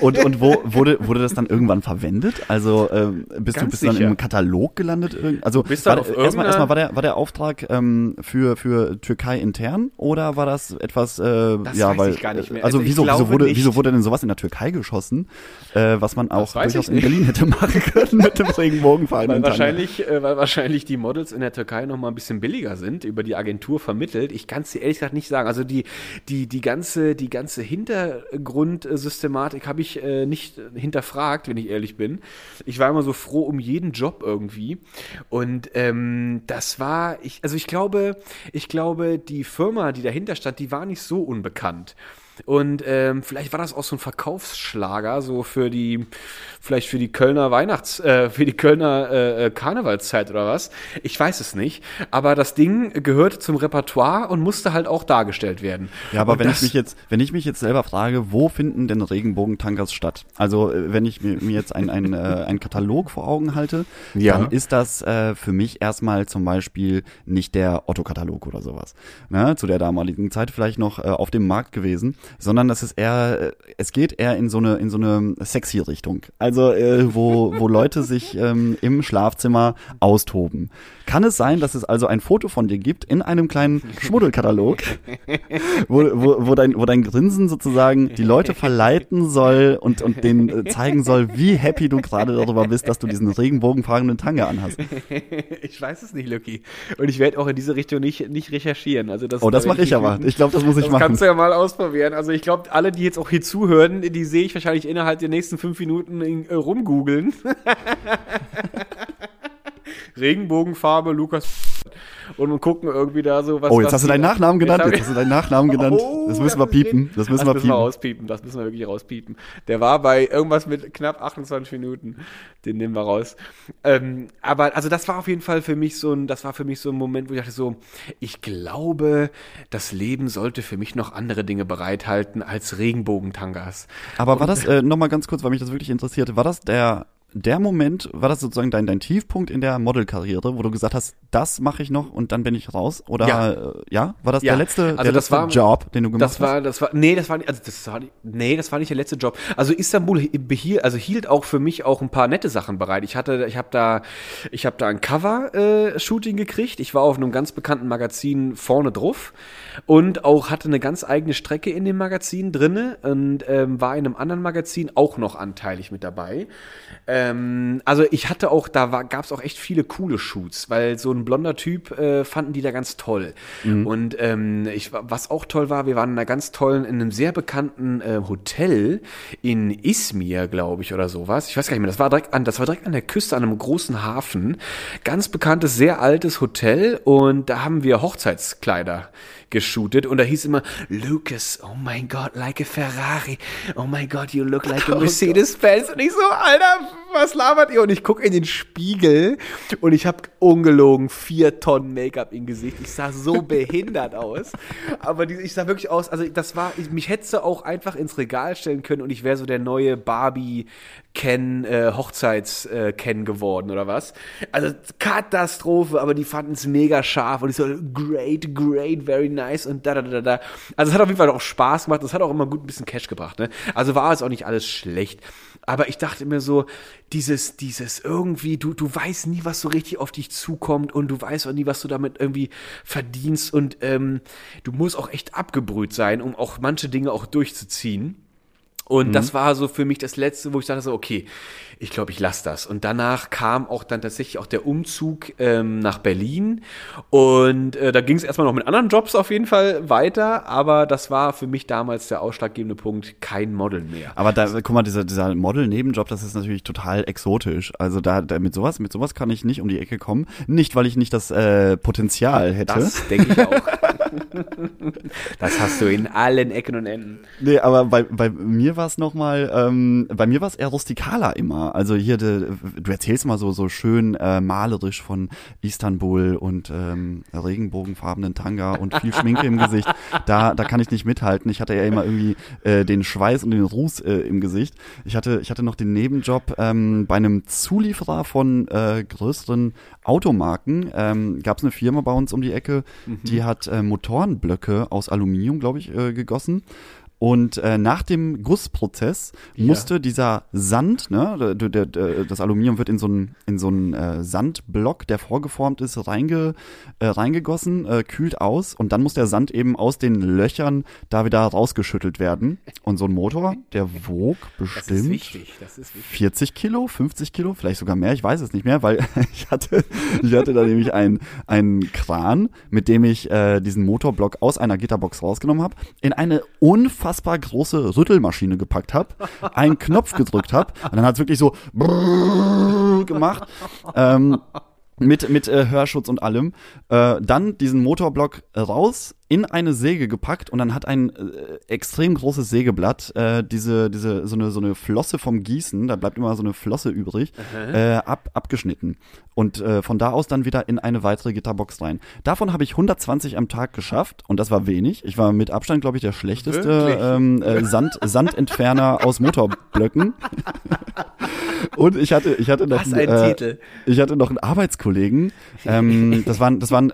Und, und wo wurde, wurde das dann irgendwann verwendet? Also ähm, bist Ganz du bist du dann sicher. im Katalog gelandet? Also Bist war, erstmal, erstmal war der war der Auftrag ähm, für für Türkei intern oder war das etwas? Äh, Das ja, weiß weil ich gar nicht mehr. also, Also wieso wieso wurde nicht. wieso wurde denn sowas in der Türkei geschossen, äh, was man auch durchaus in. Berlin hätte machen können mit dem Regenbogenverein? Weil wahrscheinlich, äh, weil wahrscheinlich die Models in der Türkei noch mal ein bisschen billiger sind, über die Agentur vermittelt. Ich kann es dir ehrlich gesagt nicht sagen. Also die, die, die ganze, die ganze Hintergrundsystematik habe ich äh, nicht hinterfragt, wenn ich ehrlich bin. Ich war immer so froh um jeden Job irgendwie. Und ähm, das war, ich, also ich glaube, ich glaube, die Firma, die dahinter stand, die war nicht so unbekannt. Und ähm, vielleicht war das auch so ein Verkaufsschlager, so für die, vielleicht für die Kölner Weihnachts-, äh, für die Kölner äh, äh, Karnevalszeit oder was. Ich weiß es nicht. Aber das Ding gehörte zum Repertoire und musste halt auch dargestellt werden. Ja, aber und wenn ich mich jetzt, wenn ich mich jetzt selber frage, wo finden denn Regenbogentankas statt? Also äh, wenn ich mir, mir jetzt einen ein, äh, einen Katalog vor Augen halte, Ja. dann ist das äh, für mich erstmal zum Beispiel nicht der Otto-Katalog oder sowas. Ne? Zu der damaligen Zeit vielleicht noch äh, auf dem Markt gewesen, sondern das ist eher, äh, es geht eher in so eine in so eine sexy Richtung. Also äh, wo wo Leute sich ähm, im Schlafzimmer austoben. Kann es sein, dass es also ein Foto von dir gibt in einem kleinen Schmuddelkatalog? wo, wo, wo, dein, wo dein Grinsen sozusagen die Leute verleiten soll und, und denen äh, zeigen soll, wie happy du gerade darüber bist, dass du diesen regenbogenfarbenen Tanga anhast. ich weiß es nicht, Lucky. Und ich werde auch in diese Richtung nicht, nicht recherchieren. Also das, Oh, das da mache ich aber. Ich glaube, das muss ich Das machen. kannst du ja mal ausprobieren. Also ich glaube, alle, die jetzt auch hier zuhören, die sehe ich wahrscheinlich innerhalb der nächsten fünf Minuten in, äh, rumgoogeln. Regenbogenfarbe, Lukas. Und gucken irgendwie da so was. Oh, jetzt was hast du deinen Nachnamen genannt. Jetzt hast du deinen Nachnamen genannt. Oh, Das müssen wir piepen. Das müssen wir das müssen wir piepen. rauspiepen. Das müssen wir wirklich rauspiepen. Der war bei irgendwas mit knapp 28 Minuten. Den nehmen wir raus. Ähm, aber also das war auf jeden Fall für mich so ein, das war für mich so ein Moment, wo ich dachte so, ich glaube, das Leben sollte für mich noch andere Dinge bereithalten als Regenbogentangas. Aber war das, äh, nochmal ganz kurz, weil mich das wirklich interessierte, war das der, der Moment, war das sozusagen dein, dein Tiefpunkt in der Modelkarriere, wo du gesagt hast, das mache ich noch und dann bin ich raus? Oder Ja. äh, ja? War das Ja. der letzte, Also der das letzte war- Job, den du gemacht Das hast? war, das war, nee, das war nicht, also das war, nicht- nee, das war nicht der letzte Job. Also Istanbul hi- behielt, also hielt auch für mich auch ein paar nette Sachen bereit. Ich hatte, ich habe da, ich habe da ein Cover-Shooting gekriegt. Ich war auf einem ganz bekannten Magazin vorne drauf und auch hatte eine ganz eigene Strecke in dem Magazin drinne und ähm, war in einem anderen Magazin auch noch anteilig mit dabei. Ähm, Ähm, also ich hatte auch, da gab es auch echt viele coole Shoots, weil so ein blonder Typ äh, fanden die da ganz toll. Mhm. Und ähm, ich, was auch toll war, wir waren in einer ganz tollen, in einem sehr bekannten äh, Hotel in Izmir, glaube ich, oder sowas. Ich weiß gar nicht mehr. Das war direkt an, das war direkt an der Küste, an einem großen Hafen. Ganz bekanntes, sehr altes Hotel und da haben wir Hochzeitskleider geshootet und da hieß immer Lucas, oh mein Gott, like a Ferrari. Oh mein Gott, you look like a Mercedes-Benz. und ich so, Alter, was labert ihr? Und ich gucke in den Spiegel und ich habe ungelogen vier Tonnen Make-up im Gesicht. Ich sah so behindert aus. Aber die, ich sah wirklich aus, also das war, ich, mich hättest du auch einfach ins Regal stellen können und ich wäre so der neue Barbie Ken, äh, Hochzeits äh, Ken geworden oder was. Also Katastrophe, aber die fanden es mega scharf und ich so, great, great, very nice und da, da, da, da. Also es hat auf jeden Fall auch Spaß gemacht, es hat auch immer gut ein bisschen Cash gebracht, ne? Also war es auch nicht alles schlecht. Aber ich dachte mir so, dieses, dieses irgendwie, du, du weißt nie, was so richtig auf dich zukommt und du weißt auch nie, was du damit irgendwie verdienst und ähm, du musst auch echt abgebrüht sein, um auch manche Dinge auch durchzuziehen. Und mhm. das war so für mich das Letzte, wo ich dachte so, okay, ich glaube, ich lasse das. Und danach kam auch dann tatsächlich auch der Umzug ähm, nach Berlin. Und äh, da ging es erstmal noch mit anderen Jobs auf jeden Fall weiter. Aber das war für mich damals der ausschlaggebende Punkt, kein Model mehr. Aber da, guck mal, dieser, dieser Model-Nebenjob, das ist natürlich total exotisch. Also da, da mit sowas, mit sowas kann ich nicht um die Ecke kommen. Nicht, weil ich nicht das äh, Potenzial hätte. Das denke ich auch. das hast du in allen Ecken und Enden. Nee, aber bei, bei mir war es nochmal, ähm, bei mir war es eher rustikaler immer. Also hier, de, du erzählst mal so, so schön äh, malerisch von Istanbul und ähm, regenbogenfarbenen Tanga und viel Schminke im Gesicht. Da, da kann ich nicht mithalten. Ich hatte ja immer irgendwie äh, den Schweiß und den Ruß äh, im Gesicht. Ich hatte, ich hatte noch den Nebenjob ähm, bei einem Zulieferer von äh, größeren Automarken. Ähm, Gab es eine Firma bei uns um die Ecke, mhm. die hat äh, Motorenblöcke aus Aluminium, glaube ich, äh, gegossen. Und äh, nach dem Gussprozess ja. musste dieser Sand, ne, der, der, der, das Aluminium wird in so einen in so einen äh, Sandblock, der vorgeformt ist, reinge, äh, reingegossen, äh, kühlt aus und dann muss der Sand eben aus den Löchern da wieder rausgeschüttelt werden. Und so ein Motor, der wog bestimmt das ist wichtig, das ist wichtig. 40 Kilo, 50 Kilo, vielleicht sogar mehr, ich weiß es nicht mehr, weil ich hatte, ich hatte da nämlich einen, einen Kran, mit dem ich äh, diesen Motorblock aus einer Gitterbox rausgenommen habe, in eine unfassbar unfassbar große Rüttelmaschine gepackt habe, einen Knopf gedrückt habe und dann hat es wirklich so gemacht. Ähm, mit, mit äh, Hörschutz und allem. Äh, dann diesen Motorblock raus, in eine Säge gepackt und dann hat ein äh, extrem großes Sägeblatt äh, diese, diese, so eine, so eine Flosse vom Gießen, da bleibt immer so eine Flosse übrig, äh, ab, abgeschnitten. Und äh, von da aus dann wieder in eine weitere Gitterbox rein. Davon habe ich 120 am Tag geschafft und das war wenig. Ich war mit Abstand, glaube ich, der schlechteste ähm, äh, Sand, Sandentferner aus Motorblöcken. und ich hatte, ich hatte noch, Was ein äh, ich hatte noch einen Arbeitskollegen. Ähm, das waren, das waren,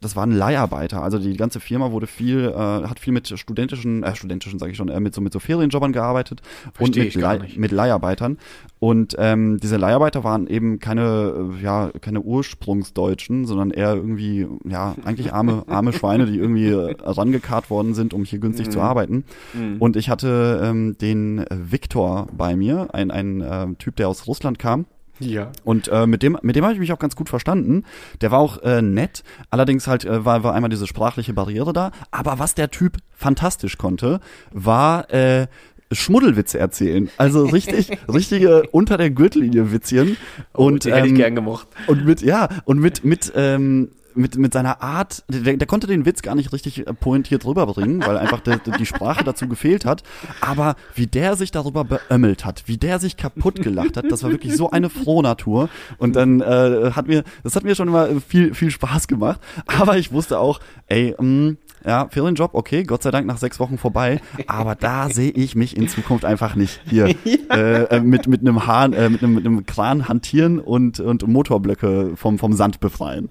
das waren Leiharbeiter. Also die ganze Firma wurde viel, äh, hat viel mit studentischen, äh, studentischen sage ich schon, äh, mit so mit so Ferienjobbern gearbeitet Versteh und mit, Leih, mit Leiharbeitern. Und ähm, diese Leiharbeiter waren eben keine, äh, ja, keine Ursprungsdeutschen, sondern eher irgendwie, ja, eigentlich arme, arme Schweine, die irgendwie äh, rangekarrt worden sind, um hier günstig mhm. zu arbeiten. Mhm. Und ich hatte ähm, den Viktor bei mir, ein, ein äh, Typ, der aus Russland kam. Ja. Und äh, mit dem, mit dem habe ich mich auch ganz gut verstanden. Der war auch äh, nett. Allerdings halt äh, war, war einmal diese sprachliche Barriere da. Aber was der Typ fantastisch konnte, war äh, Schmuddelwitze erzählen. Also richtig, richtige unter der Gürtellinie Witzchen. Oh, und die ähm, hätte ich ähm, gern gemocht. Und mit, ja, und mit, mit, ähm, mit, mit seiner Art, der, der konnte den Witz gar nicht richtig äh, pointiert rüberbringen, weil einfach der, die Sprache dazu gefehlt hat. Aber wie der sich darüber beömmelt hat, wie der sich kaputt gelacht hat, das war wirklich so eine Frohnatur. Und dann äh, hat mir, das hat mir schon immer viel, viel Spaß gemacht. Aber ich wusste auch, ey, mh, mm, ja, Ferienjob, okay, Gott sei Dank nach sechs Wochen vorbei. Aber da sehe ich mich in Zukunft einfach nicht hier ja. äh, äh, mit mit einem Hahn, äh, mit einem mit einem Kran hantieren und und Motorblöcke vom vom Sand befreien.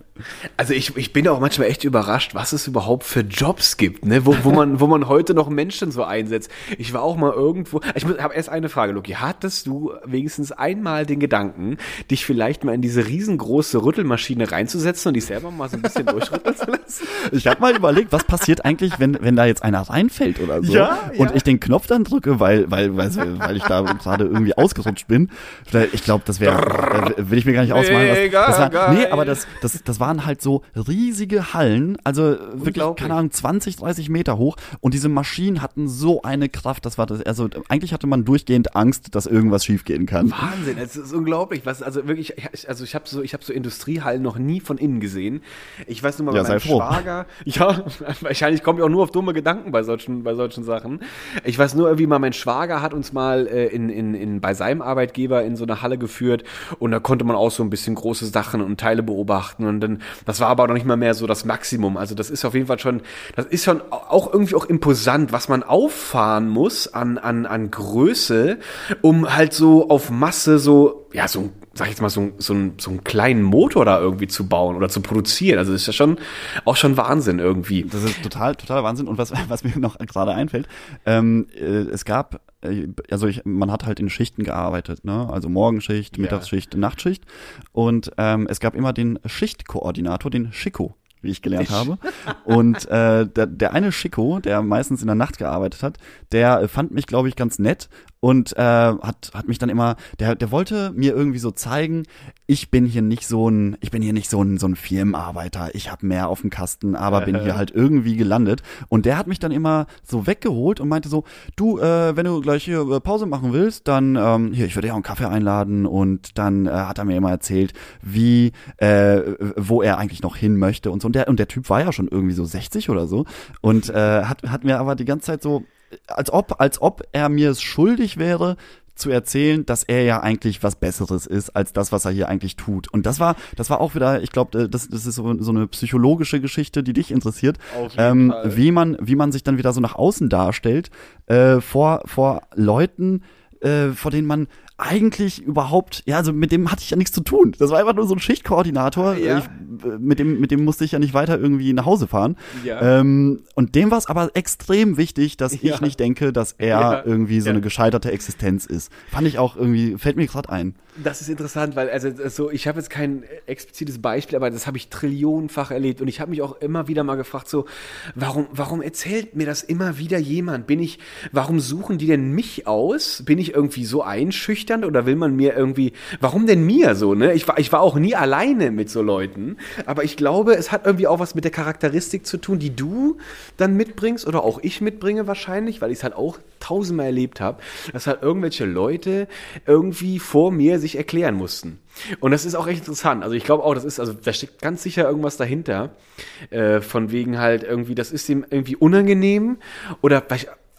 Also ich, ich bin auch manchmal echt überrascht, was es überhaupt für Jobs gibt, ne? wo, wo, man, wo man heute noch Menschen so einsetzt. Ich war auch mal irgendwo. Ich habe erst eine Frage, Loki. Hattest du wenigstens einmal den Gedanken, dich vielleicht mal in diese riesengroße Rüttelmaschine reinzusetzen und dich selber mal so ein bisschen durchrütteln zu lassen? Ich habe mal überlegt, was passiert eigentlich, wenn, wenn da jetzt einer reinfällt oder so Ja, und ja. ich den Knopf dann drücke, weil, weil, weil, weil ich da gerade irgendwie ausgerutscht bin. Ich glaube, das wäre, will ich mir gar nicht ausmalen. Was, das war, nee, aber das, das, das waren halt so riesige Hallen, also wirklich, keine Ahnung, 20, 30 Meter hoch und diese Maschinen hatten so eine Kraft, das war das, also eigentlich hatte man durchgehend Angst, dass irgendwas schiefgehen kann. Wahnsinn, es ist unglaublich, was also wirklich, ich- also ich habe so, ich habe so Industriehallen noch nie von innen gesehen. Ich weiß nur mal, Ja, bei meinem. Schwager, ja, wahrscheinlich komme ich auch nur auf dumme Gedanken bei solchen, bei solchen Sachen. Ich weiß nur irgendwie mal, mein Schwager hat uns mal äh, in, in, in bei seinem Arbeitgeber in so eine Halle geführt und da konnte man auch so ein bisschen große Sachen und Teile beobachten und dann, das war aber noch nicht mal mehr so das Maximum. Also das ist auf jeden Fall schon, das ist schon auch irgendwie auch imposant, was man auffahren muss an, an, an Größe, um halt so auf Masse so, ja, so, ein- sag ich jetzt mal, so, so, so einen kleinen Motor da irgendwie zu bauen oder zu produzieren. Also das ist ja schon, auch schon Wahnsinn irgendwie. Das ist total, totaler Wahnsinn. Und was, was mir noch gerade einfällt, ähm, äh, es gab, äh, also ich, man hat halt in Schichten gearbeitet, ne? Also Morgenschicht, Ja. Mittagsschicht, Nachtschicht. Und ähm, es gab immer den Schichtkoordinator, den Schicko wie ich gelernt habe. Und äh, der, der eine Schicko, der meistens in der Nacht gearbeitet hat, der äh, fand mich, glaube ich, ganz nett und äh, hat, hat mich dann immer, der, der wollte mir irgendwie so zeigen, ich bin hier nicht so ein, ich bin hier nicht so ein, so ein Firmenarbeiter, ich habe mehr auf dem Kasten, aber bin hier halt irgendwie gelandet. Und der hat mich dann immer so weggeholt und meinte so, du, äh, wenn du gleich hier äh, Pause machen willst, dann ähm, hier, ich würde dir auch einen Kaffee einladen und dann äh, hat er mir immer erzählt, wie, äh, wo er eigentlich noch hin möchte und so. Und der, und der Typ war ja schon irgendwie so 60 oder so und äh, hat, hat mir aber die ganze Zeit so, als ob, als ob er mir es schuldig wäre, zu erzählen, dass er ja eigentlich was Besseres ist als das, was er hier eigentlich tut. Und das war, das war auch wieder, ich glaube, das, das ist so, so eine psychologische Geschichte, die dich interessiert, ähm, Fall. wie man, wie man sich dann wieder so nach außen darstellt äh, vor vor Leuten, äh, vor denen man eigentlich überhaupt, ja, also mit dem hatte ich ja nichts zu tun. Das war einfach nur so ein Schichtkoordinator. Ja. Ich, äh, mit dem, mit dem musste ich ja nicht weiter irgendwie nach Hause fahren. Ja. Ähm, und dem war es aber extrem wichtig, dass ich Ja. nicht denke, dass er irgendwie so eine gescheiterte Existenz ist. Fand ich auch irgendwie, fällt mir gerade ein. Das ist interessant, weil also so ich habe jetzt kein explizites Beispiel, aber das habe ich trillionenfach erlebt und ich habe mich auch immer wieder mal gefragt so, warum warum erzählt mir das immer wieder jemand? Bin ich warum suchen die denn mich aus? Bin ich irgendwie so einschüchternd oder will man mir irgendwie warum denn mir so, ne? Ich war ich war auch nie alleine mit so Leuten, aber ich glaube, es hat irgendwie auch was mit der Charakteristik zu tun, die du dann mitbringst oder auch ich mitbringe wahrscheinlich, weil ich es halt auch tausendmal erlebt habe, dass halt irgendwelche Leute irgendwie vor mir sich erklären mussten. Und das ist auch echt interessant. Also ich glaube auch, das ist, also da steckt ganz sicher irgendwas dahinter, äh, von wegen halt irgendwie, das ist ihm irgendwie unangenehm oder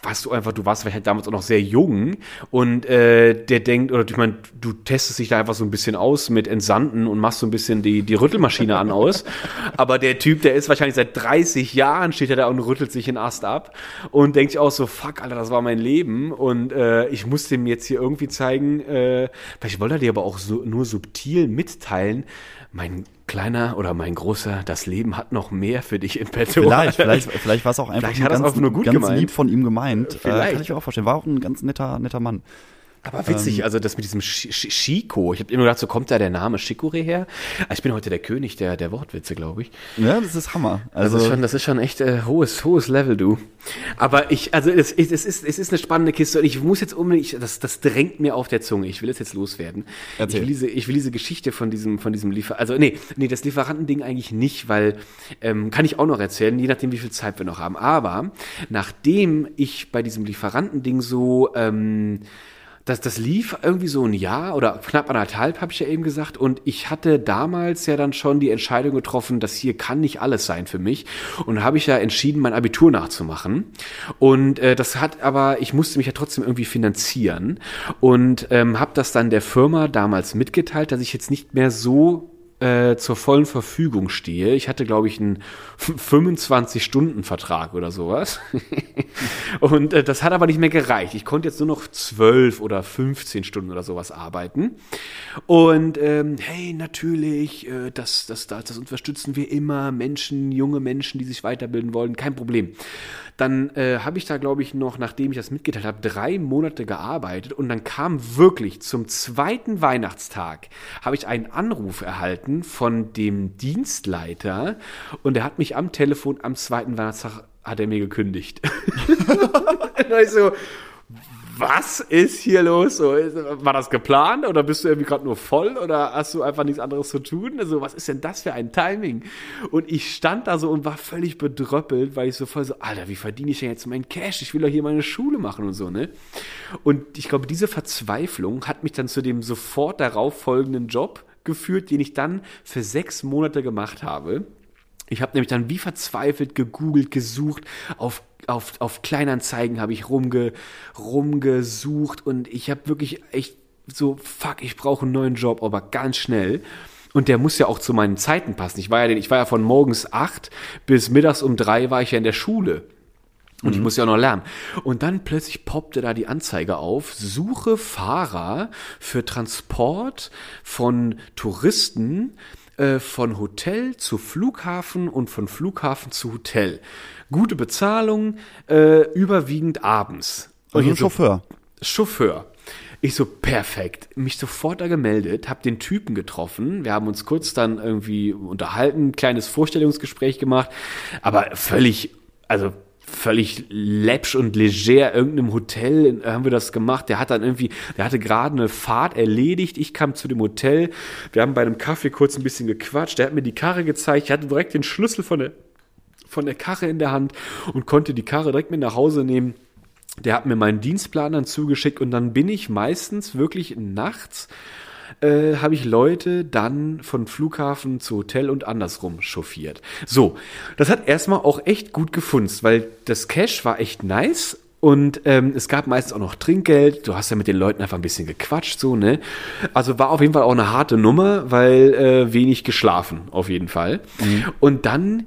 warst du einfach, du warst vielleicht damals auch noch sehr jung und äh, der denkt, oder ich meine, du testest dich da einfach so ein bisschen aus mit Entsanden und machst so ein bisschen die, die Rüttelmaschine an aus. Aber der Typ, der ist wahrscheinlich seit 30 Jahren, steht er da und rüttelt sich den Ast ab und denkt sich auch so, fuck, Alter, das war mein Leben und äh, ich muss dem jetzt hier irgendwie zeigen, äh, vielleicht wollte er dir aber auch so, nur subtil mitteilen, mein kleiner oder mein großer, das Leben hat noch mehr für dich im Petto. Vielleicht, vielleicht, vielleicht war es auch einfach Vielleicht hat es ganz, auch nur gut ganz gemeint. lieb von ihm gemeint. Äh, kann ich mir auch vorstellen. War auch ein ganz netter, netter Mann. Aber witzig, also das mit diesem Sch- Sch- Chico, ich habe immer gedacht, so kommt da der Name Chicoré her. Also ich bin heute der König der, der Wortwitze, glaube ich. Ja, das ist Hammer. Also Also, das ist schon, das ist schon echt äh, hohes, hohes Level, du. Aber ich, also es, es, es, ist, es ist eine spannende Kiste und ich muss jetzt unbedingt, ich, das, das drängt mir auf der Zunge. Ich will es jetzt loswerden. Erzähl. Ich will diese, ich will diese Geschichte von diesem, von diesem Liefer, also nee, nee, das Lieferantending eigentlich nicht, weil ähm, kann ich auch noch erzählen, je nachdem, wie viel Zeit wir noch haben. Aber nachdem ich bei diesem Lieferantending so ähm, das, das lief irgendwie so ein Jahr oder knapp anderthalb, habe ich ja eben gesagt. Und ich hatte damals ja dann schon die Entscheidung getroffen, das hier kann nicht alles sein für mich. Und habe ich ja entschieden, mein Abitur nachzumachen. Und äh, das hat aber, ich musste mich ja trotzdem irgendwie finanzieren. Und ähm, habe das dann der Firma damals mitgeteilt, dass ich jetzt nicht mehr so äh, zur vollen Verfügung stehe. Ich hatte, glaube ich, einen 25-Stunden-Vertrag oder sowas. und äh, das hat aber nicht mehr gereicht. Ich konnte jetzt nur noch 12 oder 15 Stunden oder sowas arbeiten. Und ähm, hey, natürlich, äh, das, das, das, das unterstützen wir immer. Menschen, junge Menschen, die sich weiterbilden wollen, kein Problem. Dann äh, habe ich da, glaube ich, noch, nachdem ich das mitgeteilt habe, drei Monate gearbeitet und dann kam wirklich zum zweiten Weihnachtstag, habe ich einen Anruf erhalten von dem Dienstleiter und er hat mich am Telefon am zweiten Weihnachtstag hat er mir gekündigt. und ich so, was ist hier los? So, war das geplant oder bist du irgendwie gerade nur voll oder hast du einfach nichts anderes zu tun? Also, was ist denn das für ein Timing? Und ich stand da so und war völlig bedröppelt, weil ich so voll so, Alter, wie verdiene ich denn jetzt meinen Cash? Ich will doch hier meine Schule machen und so, ne? Und ich glaube, diese Verzweiflung hat mich dann zu dem sofort darauf folgenden Job geführt, den ich dann für sechs Monate gemacht habe. Ich habe nämlich dann wie verzweifelt gegoogelt, gesucht, auf, auf, auf Kleinanzeigen habe ich rumge, rumgesucht und ich habe wirklich echt so, fuck, ich brauche einen neuen Job, aber ganz schnell. Und der muss ja auch zu meinen Zeiten passen. Ich war ja, ich war ja von morgens acht bis mittags um drei war ich ja in der Schule. Und ich muss ja auch noch lernen. Und dann plötzlich poppte da die Anzeige auf, suche Fahrer für Transport von Touristen äh, von Hotel zu Flughafen und von Flughafen zu Hotel. Gute Bezahlung, äh, überwiegend abends. Und Also ich so, Chauffeur. Chauffeur. Ich so, perfekt. Mich sofort da gemeldet, hab den Typen getroffen. Wir haben uns kurz dann irgendwie unterhalten, kleines Vorstellungsgespräch gemacht, aber völlig, also völlig läppsch und leger irgendeinem Hotel in- haben wir das gemacht. Der hat dann irgendwie, der hatte gerade eine Fahrt erledigt. Ich kam zu dem Hotel. Wir haben bei einem Kaffee kurz ein bisschen gequatscht. Der hat mir die Karre gezeigt. Ich hatte direkt den Schlüssel von der, von der Karre in der Hand und konnte die Karre direkt mit nach Hause nehmen. Der hat mir meinen Dienstplan dann zugeschickt und dann bin ich meistens wirklich nachts äh, habe ich Leute dann von Flughafen zu Hotel und andersrum chauffiert. So, das hat erstmal auch echt gut gefunzt, weil das Cash war echt nice und ähm, es gab meistens auch noch Trinkgeld. Du hast ja mit den Leuten einfach ein bisschen gequatscht, so, ne? Also war auf jeden Fall auch eine harte Nummer, weil äh, wenig geschlafen, auf jeden Fall. Und dann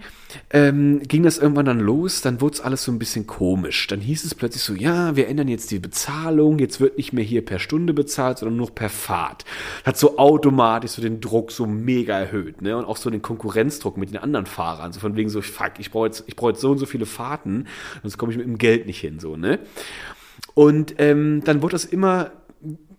ähm, ging das irgendwann dann los, dann wurde es alles so ein bisschen komisch. Dann hieß es plötzlich so, ja, wir ändern jetzt die Bezahlung, jetzt wird nicht mehr hier per Stunde bezahlt, sondern nur per Fahrt. Hat so automatisch so den Druck so mega erhöht, ne? Und auch so den Konkurrenzdruck mit den anderen Fahrern. So von wegen so, fuck, ich brauche jetzt, ich brauche jetzt so und so viele Fahrten, sonst komme ich mit dem Geld nicht hin, so, ne? Und ähm, dann wurde das immer,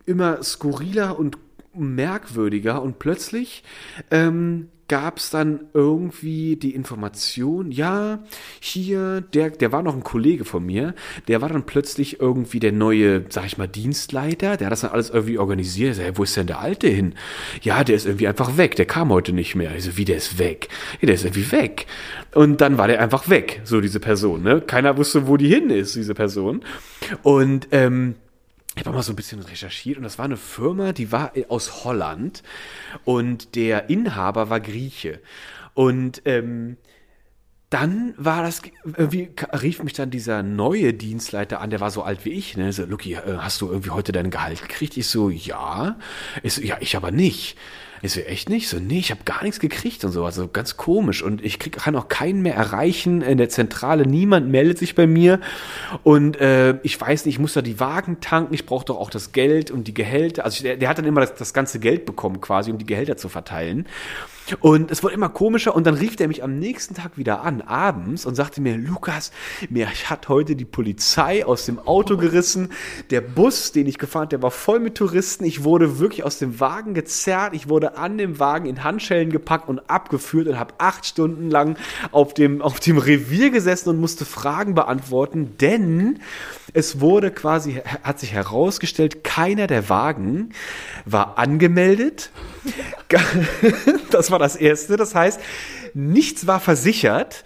immer skurriler und merkwürdiger und plötzlich ähm, gab es dann irgendwie die Information, ja, hier, der, der war noch ein Kollege von mir, der war dann plötzlich irgendwie der neue, sag ich mal, Dienstleiter, der hat das dann alles irgendwie organisiert. Sag, hey, wo ist denn der Alte hin? Ja, der ist irgendwie einfach weg, der kam heute nicht mehr. Ich so, wie, der ist weg? Ja, der ist irgendwie weg. Und dann war der einfach weg, so diese Person, ne? Keiner wusste, wo die hin ist, diese Person. Und, ähm, ich habe mal so ein bisschen recherchiert und das war eine Firma, die war aus Holland und der Inhaber war Grieche. Und ähm, dann war das, irgendwie rief mich dann dieser neue Dienstleiter an, der war so alt wie ich, ne? So, Lucky, äh, hast du irgendwie heute dein Gehalt gekriegt? Ich so, ja. Ich so, ja, ich aber nicht. Ich so, echt nicht? So, nee, ich habe gar nichts gekriegt und so. Also ganz komisch. Und ich krieg, kann auch keinen mehr erreichen in der Zentrale. Niemand meldet sich bei mir. Und äh, ich weiß nicht, ich muss da die Wagen tanken. Ich brauche doch auch das Geld und die Gehälter. Also der, der hat dann immer das, das ganze Geld bekommen quasi, um die Gehälter zu verteilen. Und es wurde immer komischer und dann rief der mich am nächsten Tag wieder an, abends, und sagte mir, Lukas, mir hat heute die Polizei aus dem Auto gerissen. Der Bus, den ich gefahren der war voll mit Touristen. Ich wurde wirklich aus dem Wagen gezerrt. Ich wurde an dem Wagen in Handschellen gepackt und abgeführt und habe acht Stunden lang auf dem, auf dem Revier gesessen und musste Fragen beantworten, denn es wurde quasi, hat sich herausgestellt, keiner der Wagen war angemeldet. Das war das Erste. Das heißt, nichts war versichert.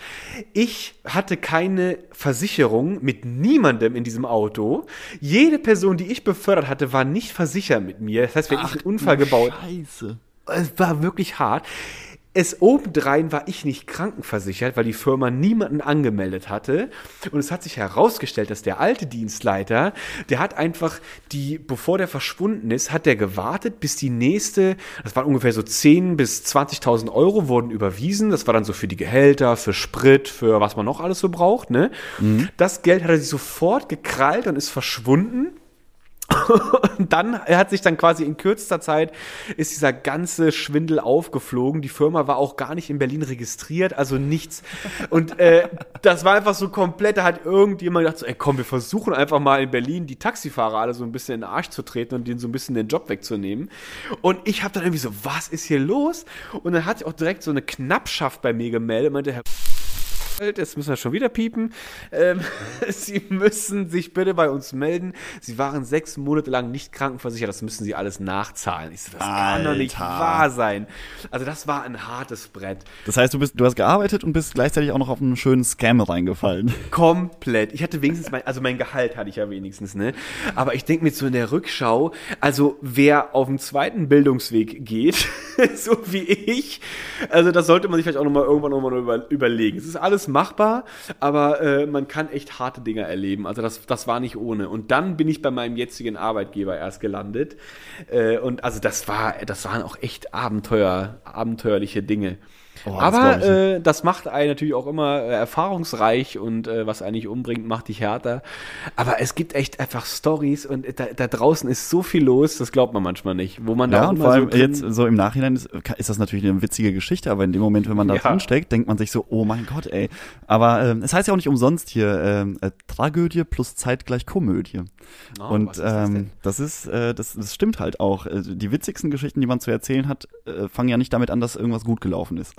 Ich hatte keine Versicherung mit niemandem in diesem Auto. Jede Person, die ich befördert hatte, war nicht versichert mit mir. Das heißt, wenn ich einen Unfall gebaut Scheiße. Es war wirklich hart. es obendrein war ich nicht krankenversichert, weil die Firma niemanden angemeldet hatte. Und es hat sich herausgestellt, dass der alte Dienstleiter, der hat einfach die, bevor der verschwunden ist, hat der gewartet, bis die nächste, das waren ungefähr so 10 bis 20.000 Euro wurden überwiesen. Das war dann so für die Gehälter, für Sprit, für was man noch alles so braucht, ne? Das Geld hat er sich sofort gekrallt und ist verschwunden. Und dann, er hat sich dann quasi in kürzester Zeit, ist dieser ganze Schwindel aufgeflogen. Die Firma war auch gar nicht in Berlin registriert, also nichts. Und äh, das war einfach so komplett, da hat irgendjemand gedacht, so, ey komm, wir versuchen einfach mal in Berlin die Taxifahrer alle so ein bisschen in den Arsch zu treten und denen so ein bisschen den Job wegzunehmen. Und ich habe dann irgendwie so, was ist hier los? Und dann hat sich auch direkt so eine Knappschaft bei mir gemeldet, meinte, Herr Jetzt müssen wir schon wieder piepen. Ähm, Sie müssen sich bitte bei uns melden. Sie waren sechs Monate lang nicht krankenversichert. Das müssen Sie alles nachzahlen. Ich so, das kann doch nicht Alter. wahr sein. Also das war ein hartes Brett. Das heißt, du bist, du hast gearbeitet und bist gleichzeitig auch noch auf einen schönen Scam reingefallen. Komplett. Ich hatte wenigstens mein, also mein Gehalt hatte ich ja wenigstens, ne? Aber ich denke mir so in der Rückschau, also wer auf dem zweiten Bildungsweg geht, so wie ich, also das sollte man sich vielleicht auch nochmal irgendwann nochmal über, überlegen. Es ist alles machbar, aber äh, man kann echt harte Dinge erleben. Also das, das war nicht ohne. Und dann bin ich bei meinem jetzigen Arbeitgeber erst gelandet. Äh, und also das war, das waren auch echt Abenteuer, abenteuerliche Dinge. Oh, das aber ich. äh, das macht einen natürlich auch immer äh, erfahrungsreich und äh, was eigentlich umbringt, macht dich härter. Aber es gibt echt einfach Stories und da, da draußen ist so viel los, das glaubt man manchmal nicht. Wo man da Ja, auch und vor so allem drin- jetzt so im Nachhinein ist, ist das natürlich eine witzige Geschichte, aber in dem Moment, wenn man da Ja. drin steckt, denkt man sich so, oh mein Gott, ey. Aber ähm, es heißt ja auch nicht umsonst hier ähm, äh, Tragödie plus zeitgleich Komödie. Oh, und ist das ähm, das ist, äh, das, das stimmt halt auch. Äh, Die witzigsten Geschichten, die man zu erzählen hat, äh, fangen ja nicht damit an, dass irgendwas gut gelaufen ist.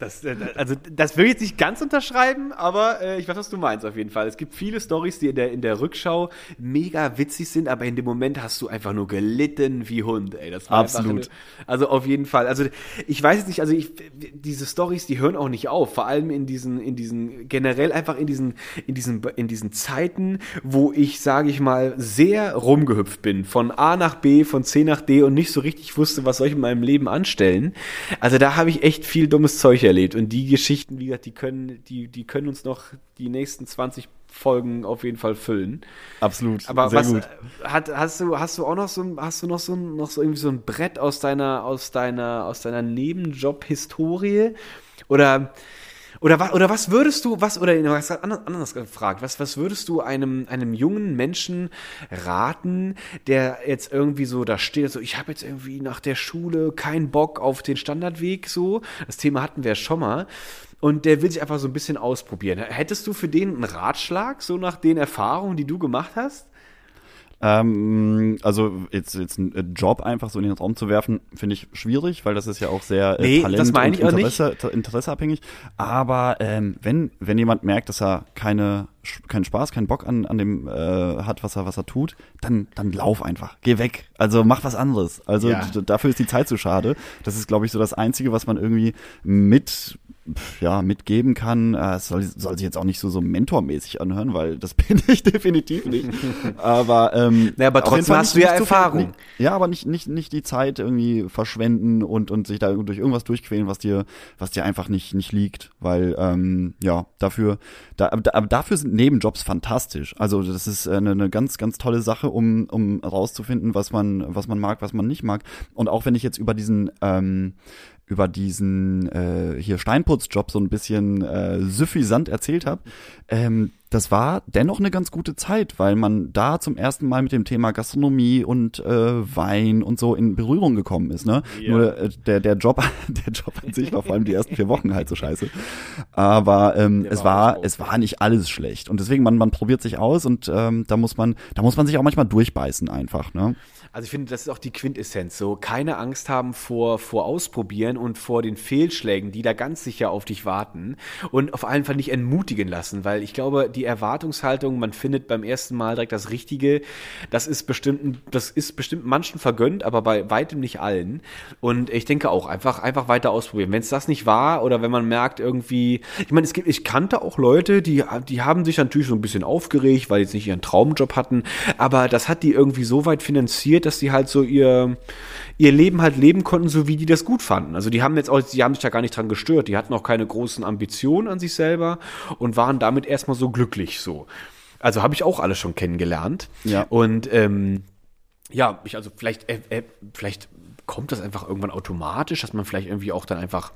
Das, äh, also das will ich jetzt nicht ganz unterschreiben, aber äh, ich weiß, was du meinst auf jeden Fall. Es gibt viele Stories, die in der, in der Rückschau mega witzig sind, aber in dem Moment hast du einfach nur gelitten wie Hund, ey. Das war Absolut. Eine, also auf jeden Fall. Also ich weiß jetzt nicht, also ich, diese Stories, die hören auch nicht auf. Vor allem in diesen, in diesen, generell einfach in diesen, in diesen, in diesen Zeiten, wo ich, sage ich mal, sehr rumgehüpft bin. Von A nach B, von C nach D und nicht so richtig wusste, was soll ich in meinem Leben anstellen. Also da habe ich echt viel dummes Zeug erlebt. Und die Geschichten, wie gesagt, die können, die, die können uns noch die nächsten 20 Folgen auf jeden Fall füllen. Absolut. Aber was gut. hat, hast du hast du auch noch so ein hast du noch so ein, noch so irgendwie so ein Brett aus deiner aus deiner aus deiner Nebenjob-Historie oder oder was oder was würdest du was oder was anders, gefragt was was würdest du einem einem jungen Menschen raten der jetzt irgendwie so da steht so ich habe jetzt irgendwie nach der Schule keinen Bock auf den Standardweg so das Thema hatten wir schon mal und der will sich einfach so ein bisschen ausprobieren. Hättest du für den einen Ratschlag, so nach den Erfahrungen, die du gemacht hast? Ähm, also jetzt, jetzt einen Job einfach so in den Raum zu werfen, finde ich schwierig, weil das ist ja auch sehr äh, Nee, Talent das meine ich und nicht. Interesse, ta- interesseabhängig. Aber ähm, wenn, wenn jemand merkt, dass er keine, keinen Spaß, keinen Bock an, an dem äh, hat, was er, was er tut, dann, dann lauf einfach. Geh weg. Also mach was anderes. Also Ja. dafür ist die Zeit zu schade. Das ist, glaube ich, so das Einzige, was man irgendwie mit ja, mitgeben kann. Äh, Es soll, soll sich jetzt auch nicht so, so mentormäßig anhören, weil das bin ich definitiv nicht. Aber, ähm, Naja, aber trotzdem hast du ja zu viel- Erfahrung. ja, aber nicht, nicht, nicht die Zeit irgendwie verschwenden und, und sich da durch irgendwas durchquälen, was dir, was dir einfach nicht, nicht liegt. Weil, ähm, ja, dafür, da, da, aber dafür sind Nebenjobs fantastisch. Also das ist eine, eine ganz, ganz tolle Sache, um, um rauszufinden, was man, was man mag, was man nicht mag. Und auch wenn ich jetzt über diesen, ähm, über diesen äh, hier Steinputzjob so ein bisschen äh, suffisant erzählt habe, ähm, das war dennoch eine ganz gute Zeit, weil man da zum ersten Mal mit dem Thema Gastronomie und äh, Wein und so in Berührung gekommen ist. Ne? Ja. Nur äh, der, der Job, der Job an sich war vor allem die ersten vier Wochen halt so scheiße. Aber ähm, Der es war war, es war nicht alles schlecht. Und deswegen, man, man probiert sich aus und ähm, da muss man, da muss man sich auch manchmal durchbeißen einfach. Ne? Also ich finde, das ist auch die Quintessenz. So keine Angst haben vor, vor Ausprobieren und vor den Fehlschlägen, die da ganz sicher auf dich warten. Und auf jeden Fall nicht entmutigen lassen, weil ich glaube, die die Erwartungshaltung, man findet beim ersten Mal direkt das Richtige, das ist bestimmt, das ist bestimmt manchen vergönnt, aber bei weitem nicht allen. Und ich denke auch, einfach, einfach weiter ausprobieren. Wenn es das nicht war oder wenn man merkt irgendwie, ich meine, es gibt, ich kannte auch Leute, die, die haben sich natürlich so ein bisschen aufgeregt, weil die jetzt nicht ihren Traumjob hatten, aber das hat die irgendwie so weit finanziert, dass die halt so ihr, ihr Leben halt leben konnten, so wie die das gut fanden. Also die haben jetzt auch, die haben sich da gar nicht dran gestört. Die hatten auch keine großen Ambitionen an sich selber und waren damit erstmal so glücklich so. Also habe ich auch alles schon kennengelernt. Ja. Und ähm, ja, ich also vielleicht, äh, äh, vielleicht kommt das einfach irgendwann automatisch, dass man vielleicht irgendwie auch dann einfach.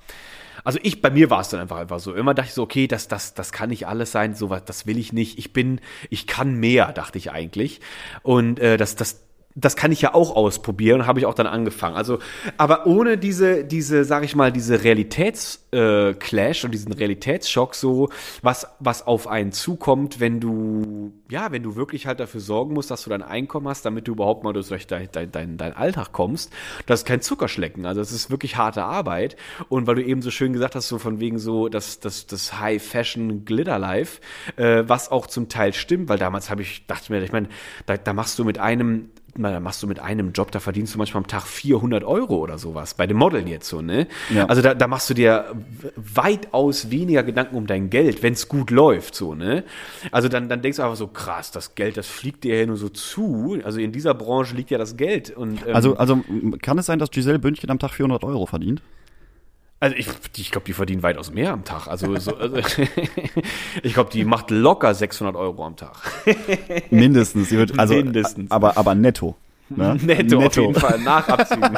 Also ich, bei mir war es dann einfach einfach so. Immer dachte ich so, okay, das, das, das kann nicht alles sein, sowas, das will ich nicht. Ich bin, ich kann mehr, dachte ich eigentlich. Und äh, das, das, das kann ich ja auch ausprobieren, habe ich auch dann angefangen. Also, aber ohne diese, diese, sag ich mal, diese Realitätsclash äh, und diesen Realitätsschock, so was, was auf einen zukommt, wenn du, ja, wenn du wirklich halt dafür sorgen musst, dass du dein Einkommen hast, damit du überhaupt mal durch dein, dein, dein, dein Alltag kommst. Das ist kein Zuckerschlecken. Also, es ist wirklich harte Arbeit. Und weil du eben so schön gesagt hast, so von wegen so, das, das, das High Fashion Glitter Life, äh, was auch zum Teil stimmt, weil damals habe ich, dachte mir, ich meine, da, da machst du mit einem da machst du mit einem Job, da verdienst du manchmal am Tag 400 Euro oder sowas, bei dem Modeln jetzt so, ne? Ja. Also da, da machst du dir weitaus weniger Gedanken um dein Geld, wenn es gut läuft, so, ne? Also dann, dann denkst du einfach so, krass, das Geld, das fliegt dir ja nur so zu. Also in dieser Branche liegt ja das Geld. Und, ähm, Also, also kann es sein, dass Giselle Bündchen am Tag 400 Euro verdient? Also ich, ich glaube, die verdienen weitaus mehr am Tag. Also, so, also ich glaube, die macht locker 600 Euro am Tag. Mindestens. Wird, also, Mindestens. Aber, aber netto. Ne? Netto, auf jeden Fall, nach Abzügen.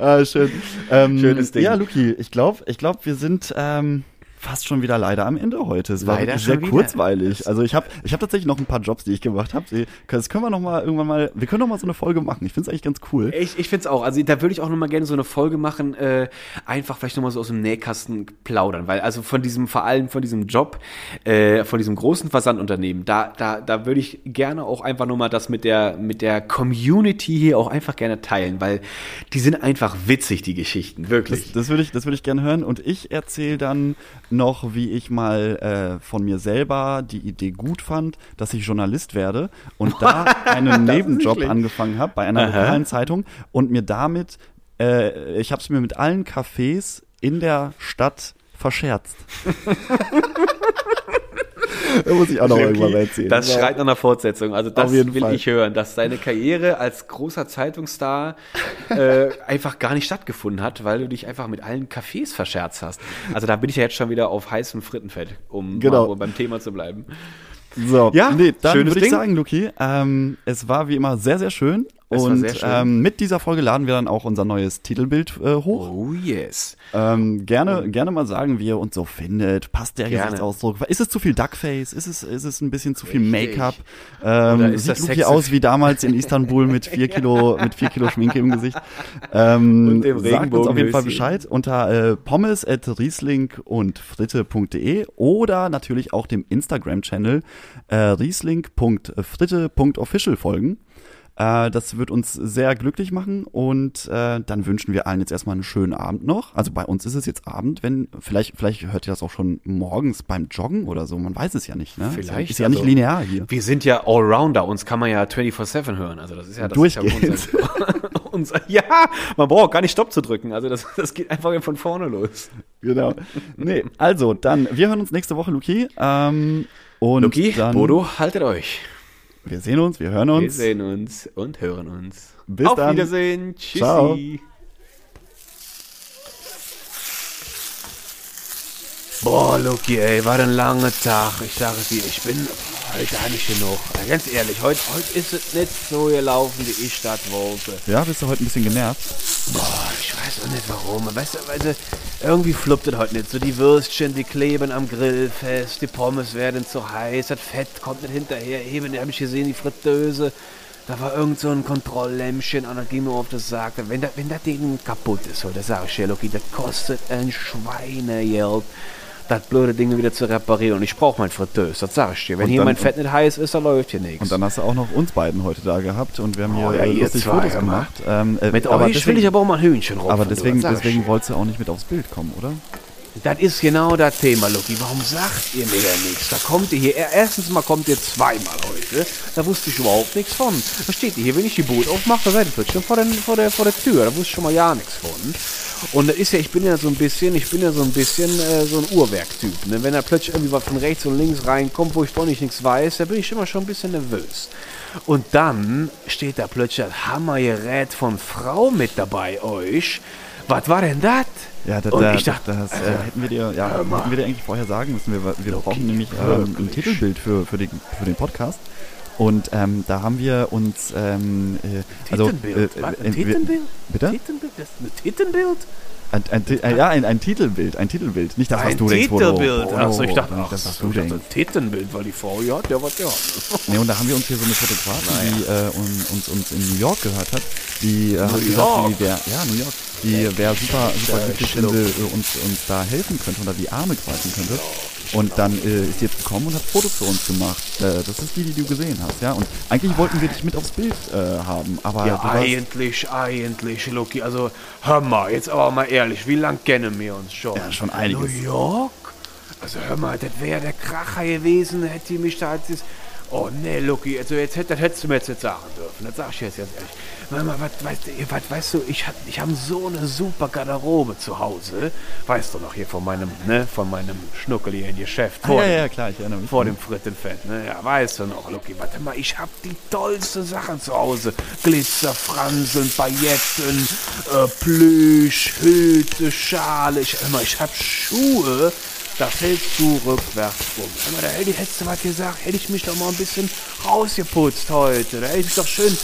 Ah, schön. Ähm, Schönes Ding. Ja, Luki, ich glaube, ich glaub, wir sind ähm, fast schon wieder leider am Ende heute. Es war Leider sehr kurzweilig. Also ich habe ich hab tatsächlich noch ein paar Jobs, die ich gemacht habe. Das können wir noch mal irgendwann mal, wir können noch mal so eine Folge machen. Ich finde es eigentlich ganz cool. Ich, ich finde es auch. Also da würde ich auch noch mal gerne so eine Folge machen, äh, einfach vielleicht noch mal so aus dem Nähkasten plaudern, weil also von diesem, vor allem von diesem Job, äh, von diesem großen Versandunternehmen, da, da, da würde ich gerne auch einfach noch mal das mit der, mit der Community hier auch einfach gerne teilen, weil die sind einfach witzig, die Geschichten, wirklich. Das, das würde ich, das würde ich gerne hören. Und ich erzähle dann noch, wie ich mal äh, von mir selber die Idee gut fand, dass ich Journalist werde und da einen Nebenjob angefangen habe bei einer Aha. lokalen Zeitung und mir damit, äh, ich habe es mir mit allen Cafés in der Stadt verscherzt. da muss ich auch noch irgendwann mal erzählen. Das schreit nach einer Fortsetzung. Also das will Fall. ich hören, dass deine Karriere als großer Zeitungsstar äh, einfach gar nicht stattgefunden hat, weil du dich einfach mit allen Cafés verscherzt hast. Also da bin ich ja jetzt schon wieder auf heißem Frittenfett, um Genau. beim Thema zu bleiben. So, Ja, nee, dann schönes würde ich Ding. sagen, Luki, ähm, es war wie immer sehr, sehr schön. Und. Ähm, mit dieser Folge laden wir dann auch unser neues Titelbild äh, hoch. Oh yes. Ähm, gerne, gerne mal sagen, wie ihr uns so findet. Passt der Gerne. Gesichtsausdruck? Ist es zu viel Duckface? Ist es, ist es ein bisschen zu viel. Make-up? Ähm, sieht sexy? aus wie damals in Istanbul mit vier Kilo, mit vier Kilo Schminke im Gesicht? Ähm, Und dem sagt uns auf jeden Fall. Bescheid unter äh, pommes at riesling und fritte.de oder natürlich auch dem Instagram-Channel äh, riesling.fritte.official folgen. Äh, das wird uns sehr glücklich machen und äh, dann wünschen wir allen jetzt erstmal einen schönen Abend noch. Also bei uns ist es jetzt Abend, wenn vielleicht vielleicht hört ihr das auch schon morgens beim Joggen oder so. Man weiß es ja nicht. Ne? Vielleicht, ist ja nicht also- linear hier. Wir sind ja Allrounder, uns kann man ja 24-7 hören. Also das ist ja das Durchgehend. Ist ja unser, unser, ja, man braucht gar nicht Stopp zu drücken. Also das, das geht einfach von vorne los. Genau. Nee, also dann wir hören uns nächste Woche, Luki. Ähm, und Luki, dann, Bodo, haltet euch. Wir sehen uns, wir hören Wir uns. sehen uns und hören uns. Bis Auf dann. Wiedersehen. Tschüssi. Ciao. Boah, Luki, ey, war ein langer Tag. Ich sage dir, ich bin heute eigentlich genug. Ganz ehrlich, heute, heute ist es nicht so gelaufen, wie ich das wollte. Ja, bist du heute ein bisschen genervt? Boah, ich weiß auch nicht warum. Weißt du, weißt du, irgendwie fluppt es heute nicht. So die Würstchen, die kleben am Grill fest, die Pommes werden zu heiß, das Fett kommt nicht hinterher. Eben, da habe ich gesehen, die Fritteuse. Da war irgend so ein Kontrolllämpchen und das ging mir auf das Sack. Wenn das, wenn Ding kaputt ist, so, das sage ich dir, Loki, das kostet ein Schweinegeld, das blöde Ding wieder zu reparieren. Und ich brauche mein Fritteuse, das sage ich dir. Wenn Und hier mein Fett nicht heiß ist, dann läuft hier nichts. Und dann hast du auch noch uns beiden heute da gehabt und wir haben hier Oh ja, äh, lustig zwei, Fotos gemacht. Ähm, äh, Mit aber euch deswegen, will ich aber auch mal Hühnchen rupfen. aber deswegen, sag deswegen wolltest du auch nicht mit aufs Bild kommen, oder? Das ist genau das Thema, Lucky. Warum sagt ihr mir denn nichts? Da kommt ihr hier, erstens mal kommt ihr zweimal heute. Da wusste ich überhaupt nichts von. Da steht ihr hier, wenn ich die Boot aufmache, da seid ihr plötzlich vor, den, vor, der, vor der Tür. Da wusste ich schon mal ja nichts von. Und das ist ja, ich bin ja so ein bisschen, ich bin ja so ein bisschen äh, so ein Uhrwerktyp. Ne? Wenn da plötzlich irgendwie was von rechts und links reinkommt, wo ich doch nicht nichts weiß, da bin ich immer schon ein bisschen nervös. Und dann steht da plötzlich das Hammergerät von Frau mit dabei euch. Was war denn das? Ja, da, da, ich dachte, das äh, hätten wir dir, ja, hätten wir dir eigentlich vorher sagen müssen. Wir, wir brauchen nämlich ähm, ein Titelbild für, für, den, für den Podcast. Und ähm, da haben wir uns, ähm, äh, also, Titelbild. äh, äh, Titelbild? Bitte? Titelbild? Das ist ein Titelbild? Ein, ein, Ti- äh, ja, ein, ein Titelbild, ein Titelbild. Nicht das, was ein du denkst, Bodo. Titelbild. Achso, ich dachte, ach, das, was du denkst. ein Titelbild, weil die Frau, ja, der was ja. Nee, und da haben wir uns hier so eine Fotografin, die äh, uns, uns, uns in New York gehört hat, die äh, hat gesagt, die wär, ja, New York, die wäre super, super glücklich, wenn sie äh, uns, uns da helfen könnte oder die Arme greifen könnte. Und dann äh, ist sie jetzt gekommen und hat Fotos für uns gemacht. Äh, das ist die, die du gesehen hast, ja. Und eigentlich wollten wir dich mit aufs Bild äh, haben, aber Ja, eigentlich, eigentlich, Lucky. Also, hör mal, jetzt aber mal ehrlich, wie lange kennen wir uns schon? Ja, schon einiges. New York? Also, hör mal, das wäre der Kracher gewesen, hätte die mich da als das. Oh, nee, Lucky, also jetzt hätt, das hättest du mir jetzt nicht sagen dürfen. Das sag ich jetzt ganz ehrlich. Mal, was, weißt, du, was, weißt du, ich, hab- ich habe so eine super Garderobe zu Hause. Weißt du noch hier von meinem, ne, von meinem Schnuckel hier in Geschäft. ah, vor ja, dem- ja, klar, ich erinnere mich. vor dem Frittenfett, ne? Ja, weißt du noch, Lucky, warte mal, ich hab die tollsten Sachen zu Hause. Glitzer, Franseln, Pailletten, äh, Plüsch, Hüte, Schale. Ich, mal, ich hab Schuhe, da fällst du rückwärts rum. Mal, da hätte, hättest du was gesagt, hätte ich mich doch mal ein bisschen rausgeputzt heute. Da hätte ich doch schön...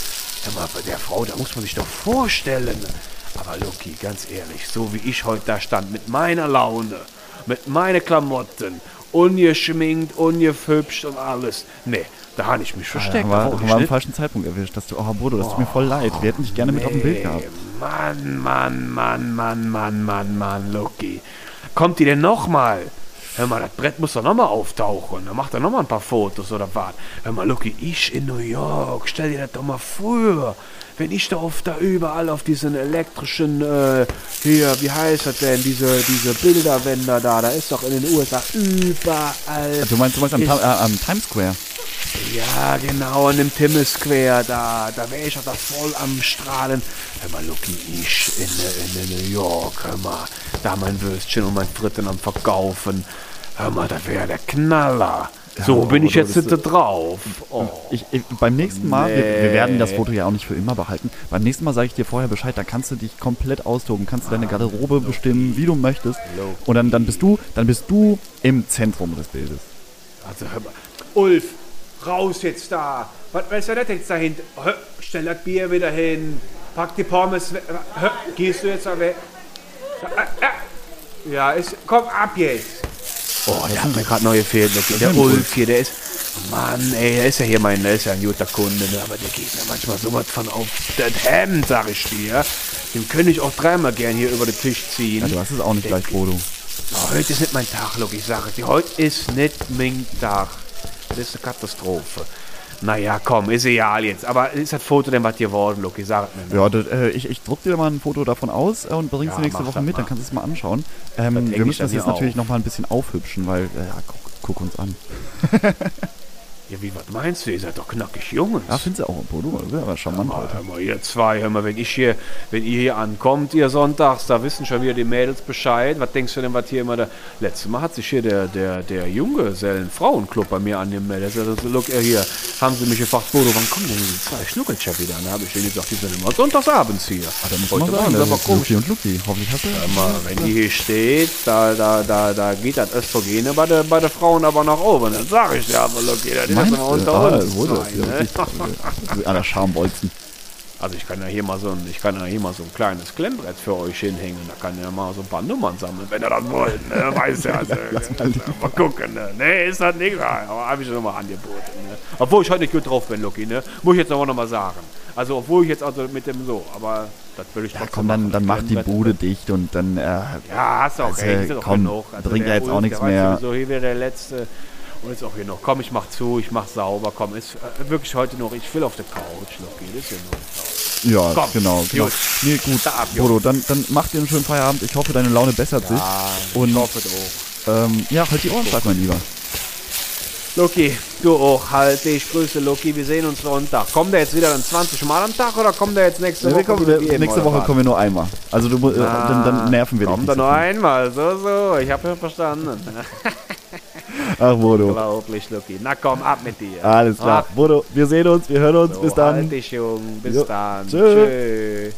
Hör mal, bei der Frau, da muss man sich doch vorstellen. Aber Lucky, ganz ehrlich, so wie ich heute da stand, mit meiner Laune, mit meinen Klamotten, ungeschminkt, ungefübscht und alles. Nee, da habe ich mich Ah, versteckt. haben ich wir am falschen Zeitpunkt erwischt. Dass du, oh Bodo, das tut mir voll leid. Wir hätten dich gerne mit auf dem Bild gehabt. Mann, Mann, Mann, Mann, Mann, Mann, Mann, Lucky. Kommt die denn nochmal? Hör mal, das Brett muss doch nochmal auftauchen. Dann macht er nochmal ein paar Fotos oder was. Hör mal, Lucky, ich in New York. Stell dir das doch mal vor. Wenn ich da oft da überall auf diesen elektrischen, äh, hier, wie heißt das denn, diese, diese Bilderwender da, da ist doch in den USA überall. Du meinst, du meinst am, äh, am Times Square? Ja, genau, an dem Times Square, da, da wäre ich doch da voll am Strahlen. Hör mal, Lucky, ich in, in, in New York, hör mal, da mein Würstchen und mein Fritten am Verkaufen. Hör mal, das wäre der Knaller. So oh, bin ich jetzt da drauf. Oh. Ich, ich, beim nächsten Mal, wir, wir Nee. werden das Foto ja auch nicht für immer behalten. Beim nächsten Mal sage ich dir vorher Bescheid, da kannst du dich komplett austoben, kannst du deine Garderobe bestimmen, wie du möchtest. Und dann, dann bist du, dann bist du im Zentrum des Bildes. Also hör mal. Ulf, raus jetzt da. Was, was ist denn das jetzt da hinten? Hör, Stell das Bier wieder hin. Pack die Pommes weg. Hör, Gehst du jetzt da weg? Ja, äh, Ja, ist, komm ab jetzt. Oh, der hat mir gerade neu gefehlt. Der, der Ulf hier, der ist. Mann, ey, der ist ja hier mein, der ist ja ein guter Kunde, ne? aber der geht mir manchmal so was von auf das Hemd, sag ich dir. Den könnte ich auch dreimal gern hier über den Tisch ziehen. Ja, du hast es auch nicht gleich, Bodo. Oh, heute ist nicht mein Tag, Luke, ich sage dir. Heute ist nicht mein Tag. Das ist eine Katastrophe. Naja, komm, ist egal jetzt. Aber ist das Foto denn was geworden, Luke? Sag mir. Ja, das, äh, ich, ich druck dir mal ein Foto davon aus äh, und bring's Ja, nächste Woche mit, dann mal. kannst du es mal anschauen. Ähm, wir müssen dann das jetzt natürlich auf. noch mal ein bisschen aufhübschen, weil, äh, ja, guck, guck uns an. Ja, wie, was meinst du? Ihr seid doch knackig Jungs. Ja, findest du auch, Bodo? Das ist aber charmant Mal, heute. hör mal, ihr zwei, hör mal, wenn ich hier, wenn ihr hier ankommt, ihr sonntags, da wissen schon wieder die Mädels Bescheid. Was denkst du denn, was hier immer der. Letztes Mal hat sich hier der, der, der Junggesellen Frauenclub bei mir angemeldet. Also, look, äh, hier, haben sie mich gefragt, Bodo, wann kommen denn diese zwei Schnuckelchef wieder? Dann habe ich denen gesagt, die sind immer sonntagsabends hier. Ah, da muss Heute man sagen, sie das aber ist komisch. Luki und Luki. Hoffentlich hast du Hör mal, wenn die hier steht, da, da, da, da geht das Östrogene bei der, bei der Frauen aber nach oben. Dann sag ich dir aber, look, ist Meinst du? unter Ah, uns. wo ne? richtig. Also, Aller Schambolzen. Also ich kann ja hier mal so ein, ich kann ja hier mal so ein kleines Klemmbrett für euch hinhängen. Da kann ja mal so ein paar Nummern sammeln, wenn ihr das wollt. Ne? Weiß ja. Also, mal, gucken. Ne? Nee, ist das nicht rein. Aber habe ich schon mal angeboten. Ne? Obwohl ich heute nicht gut drauf bin, Lucky. Ne? Muss ich jetzt aber noch mal sagen. Also obwohl ich jetzt also mit dem so, aber das will ich Ja, komm, dann, machen. dann mach die Bude dicht und dann, äh, Ja, hast du auch Also, recht. Komm, genug. Also bringt der ja jetzt auch nichts der mehr. So hier wieder der letzte. Und ist auch hier noch. Komm, ich mach zu, ich mach sauber. Komm, ist äh, wirklich heute noch. Ich will auf der Couch, Lucky. Das ist ja noch. Ja, Komm, genau, genau. gut. Nee, gut. Ab. Bodo, dann, dann mach dir einen schönen Feierabend. Ich hoffe, deine Laune bessert sich. Und ich hoffe doch. ähm, ja, halt die Ohren steif, mein Lieber. Loki, du auch, halt dich, Grüße Loki, wir sehen uns Sonntag. Kommt der jetzt wieder dann 20 Mal am Tag oder kommt der jetzt nächste Wir Woche? kommen, wir, eben, nächste Woche kommen wir nur einmal. Also du, äh, dann, dann nerven wir dich. Kommt er nur einmal, so, so, ich hab ja verstanden. Ach, Bodo. Unglaublich, Loki. Na komm, ab mit dir. Alles klar. Ab. Bodo, wir sehen uns, wir hören uns. So, Bis dann. Halt dich, Jung. Bis Jo. dann. Tschö. Tschö.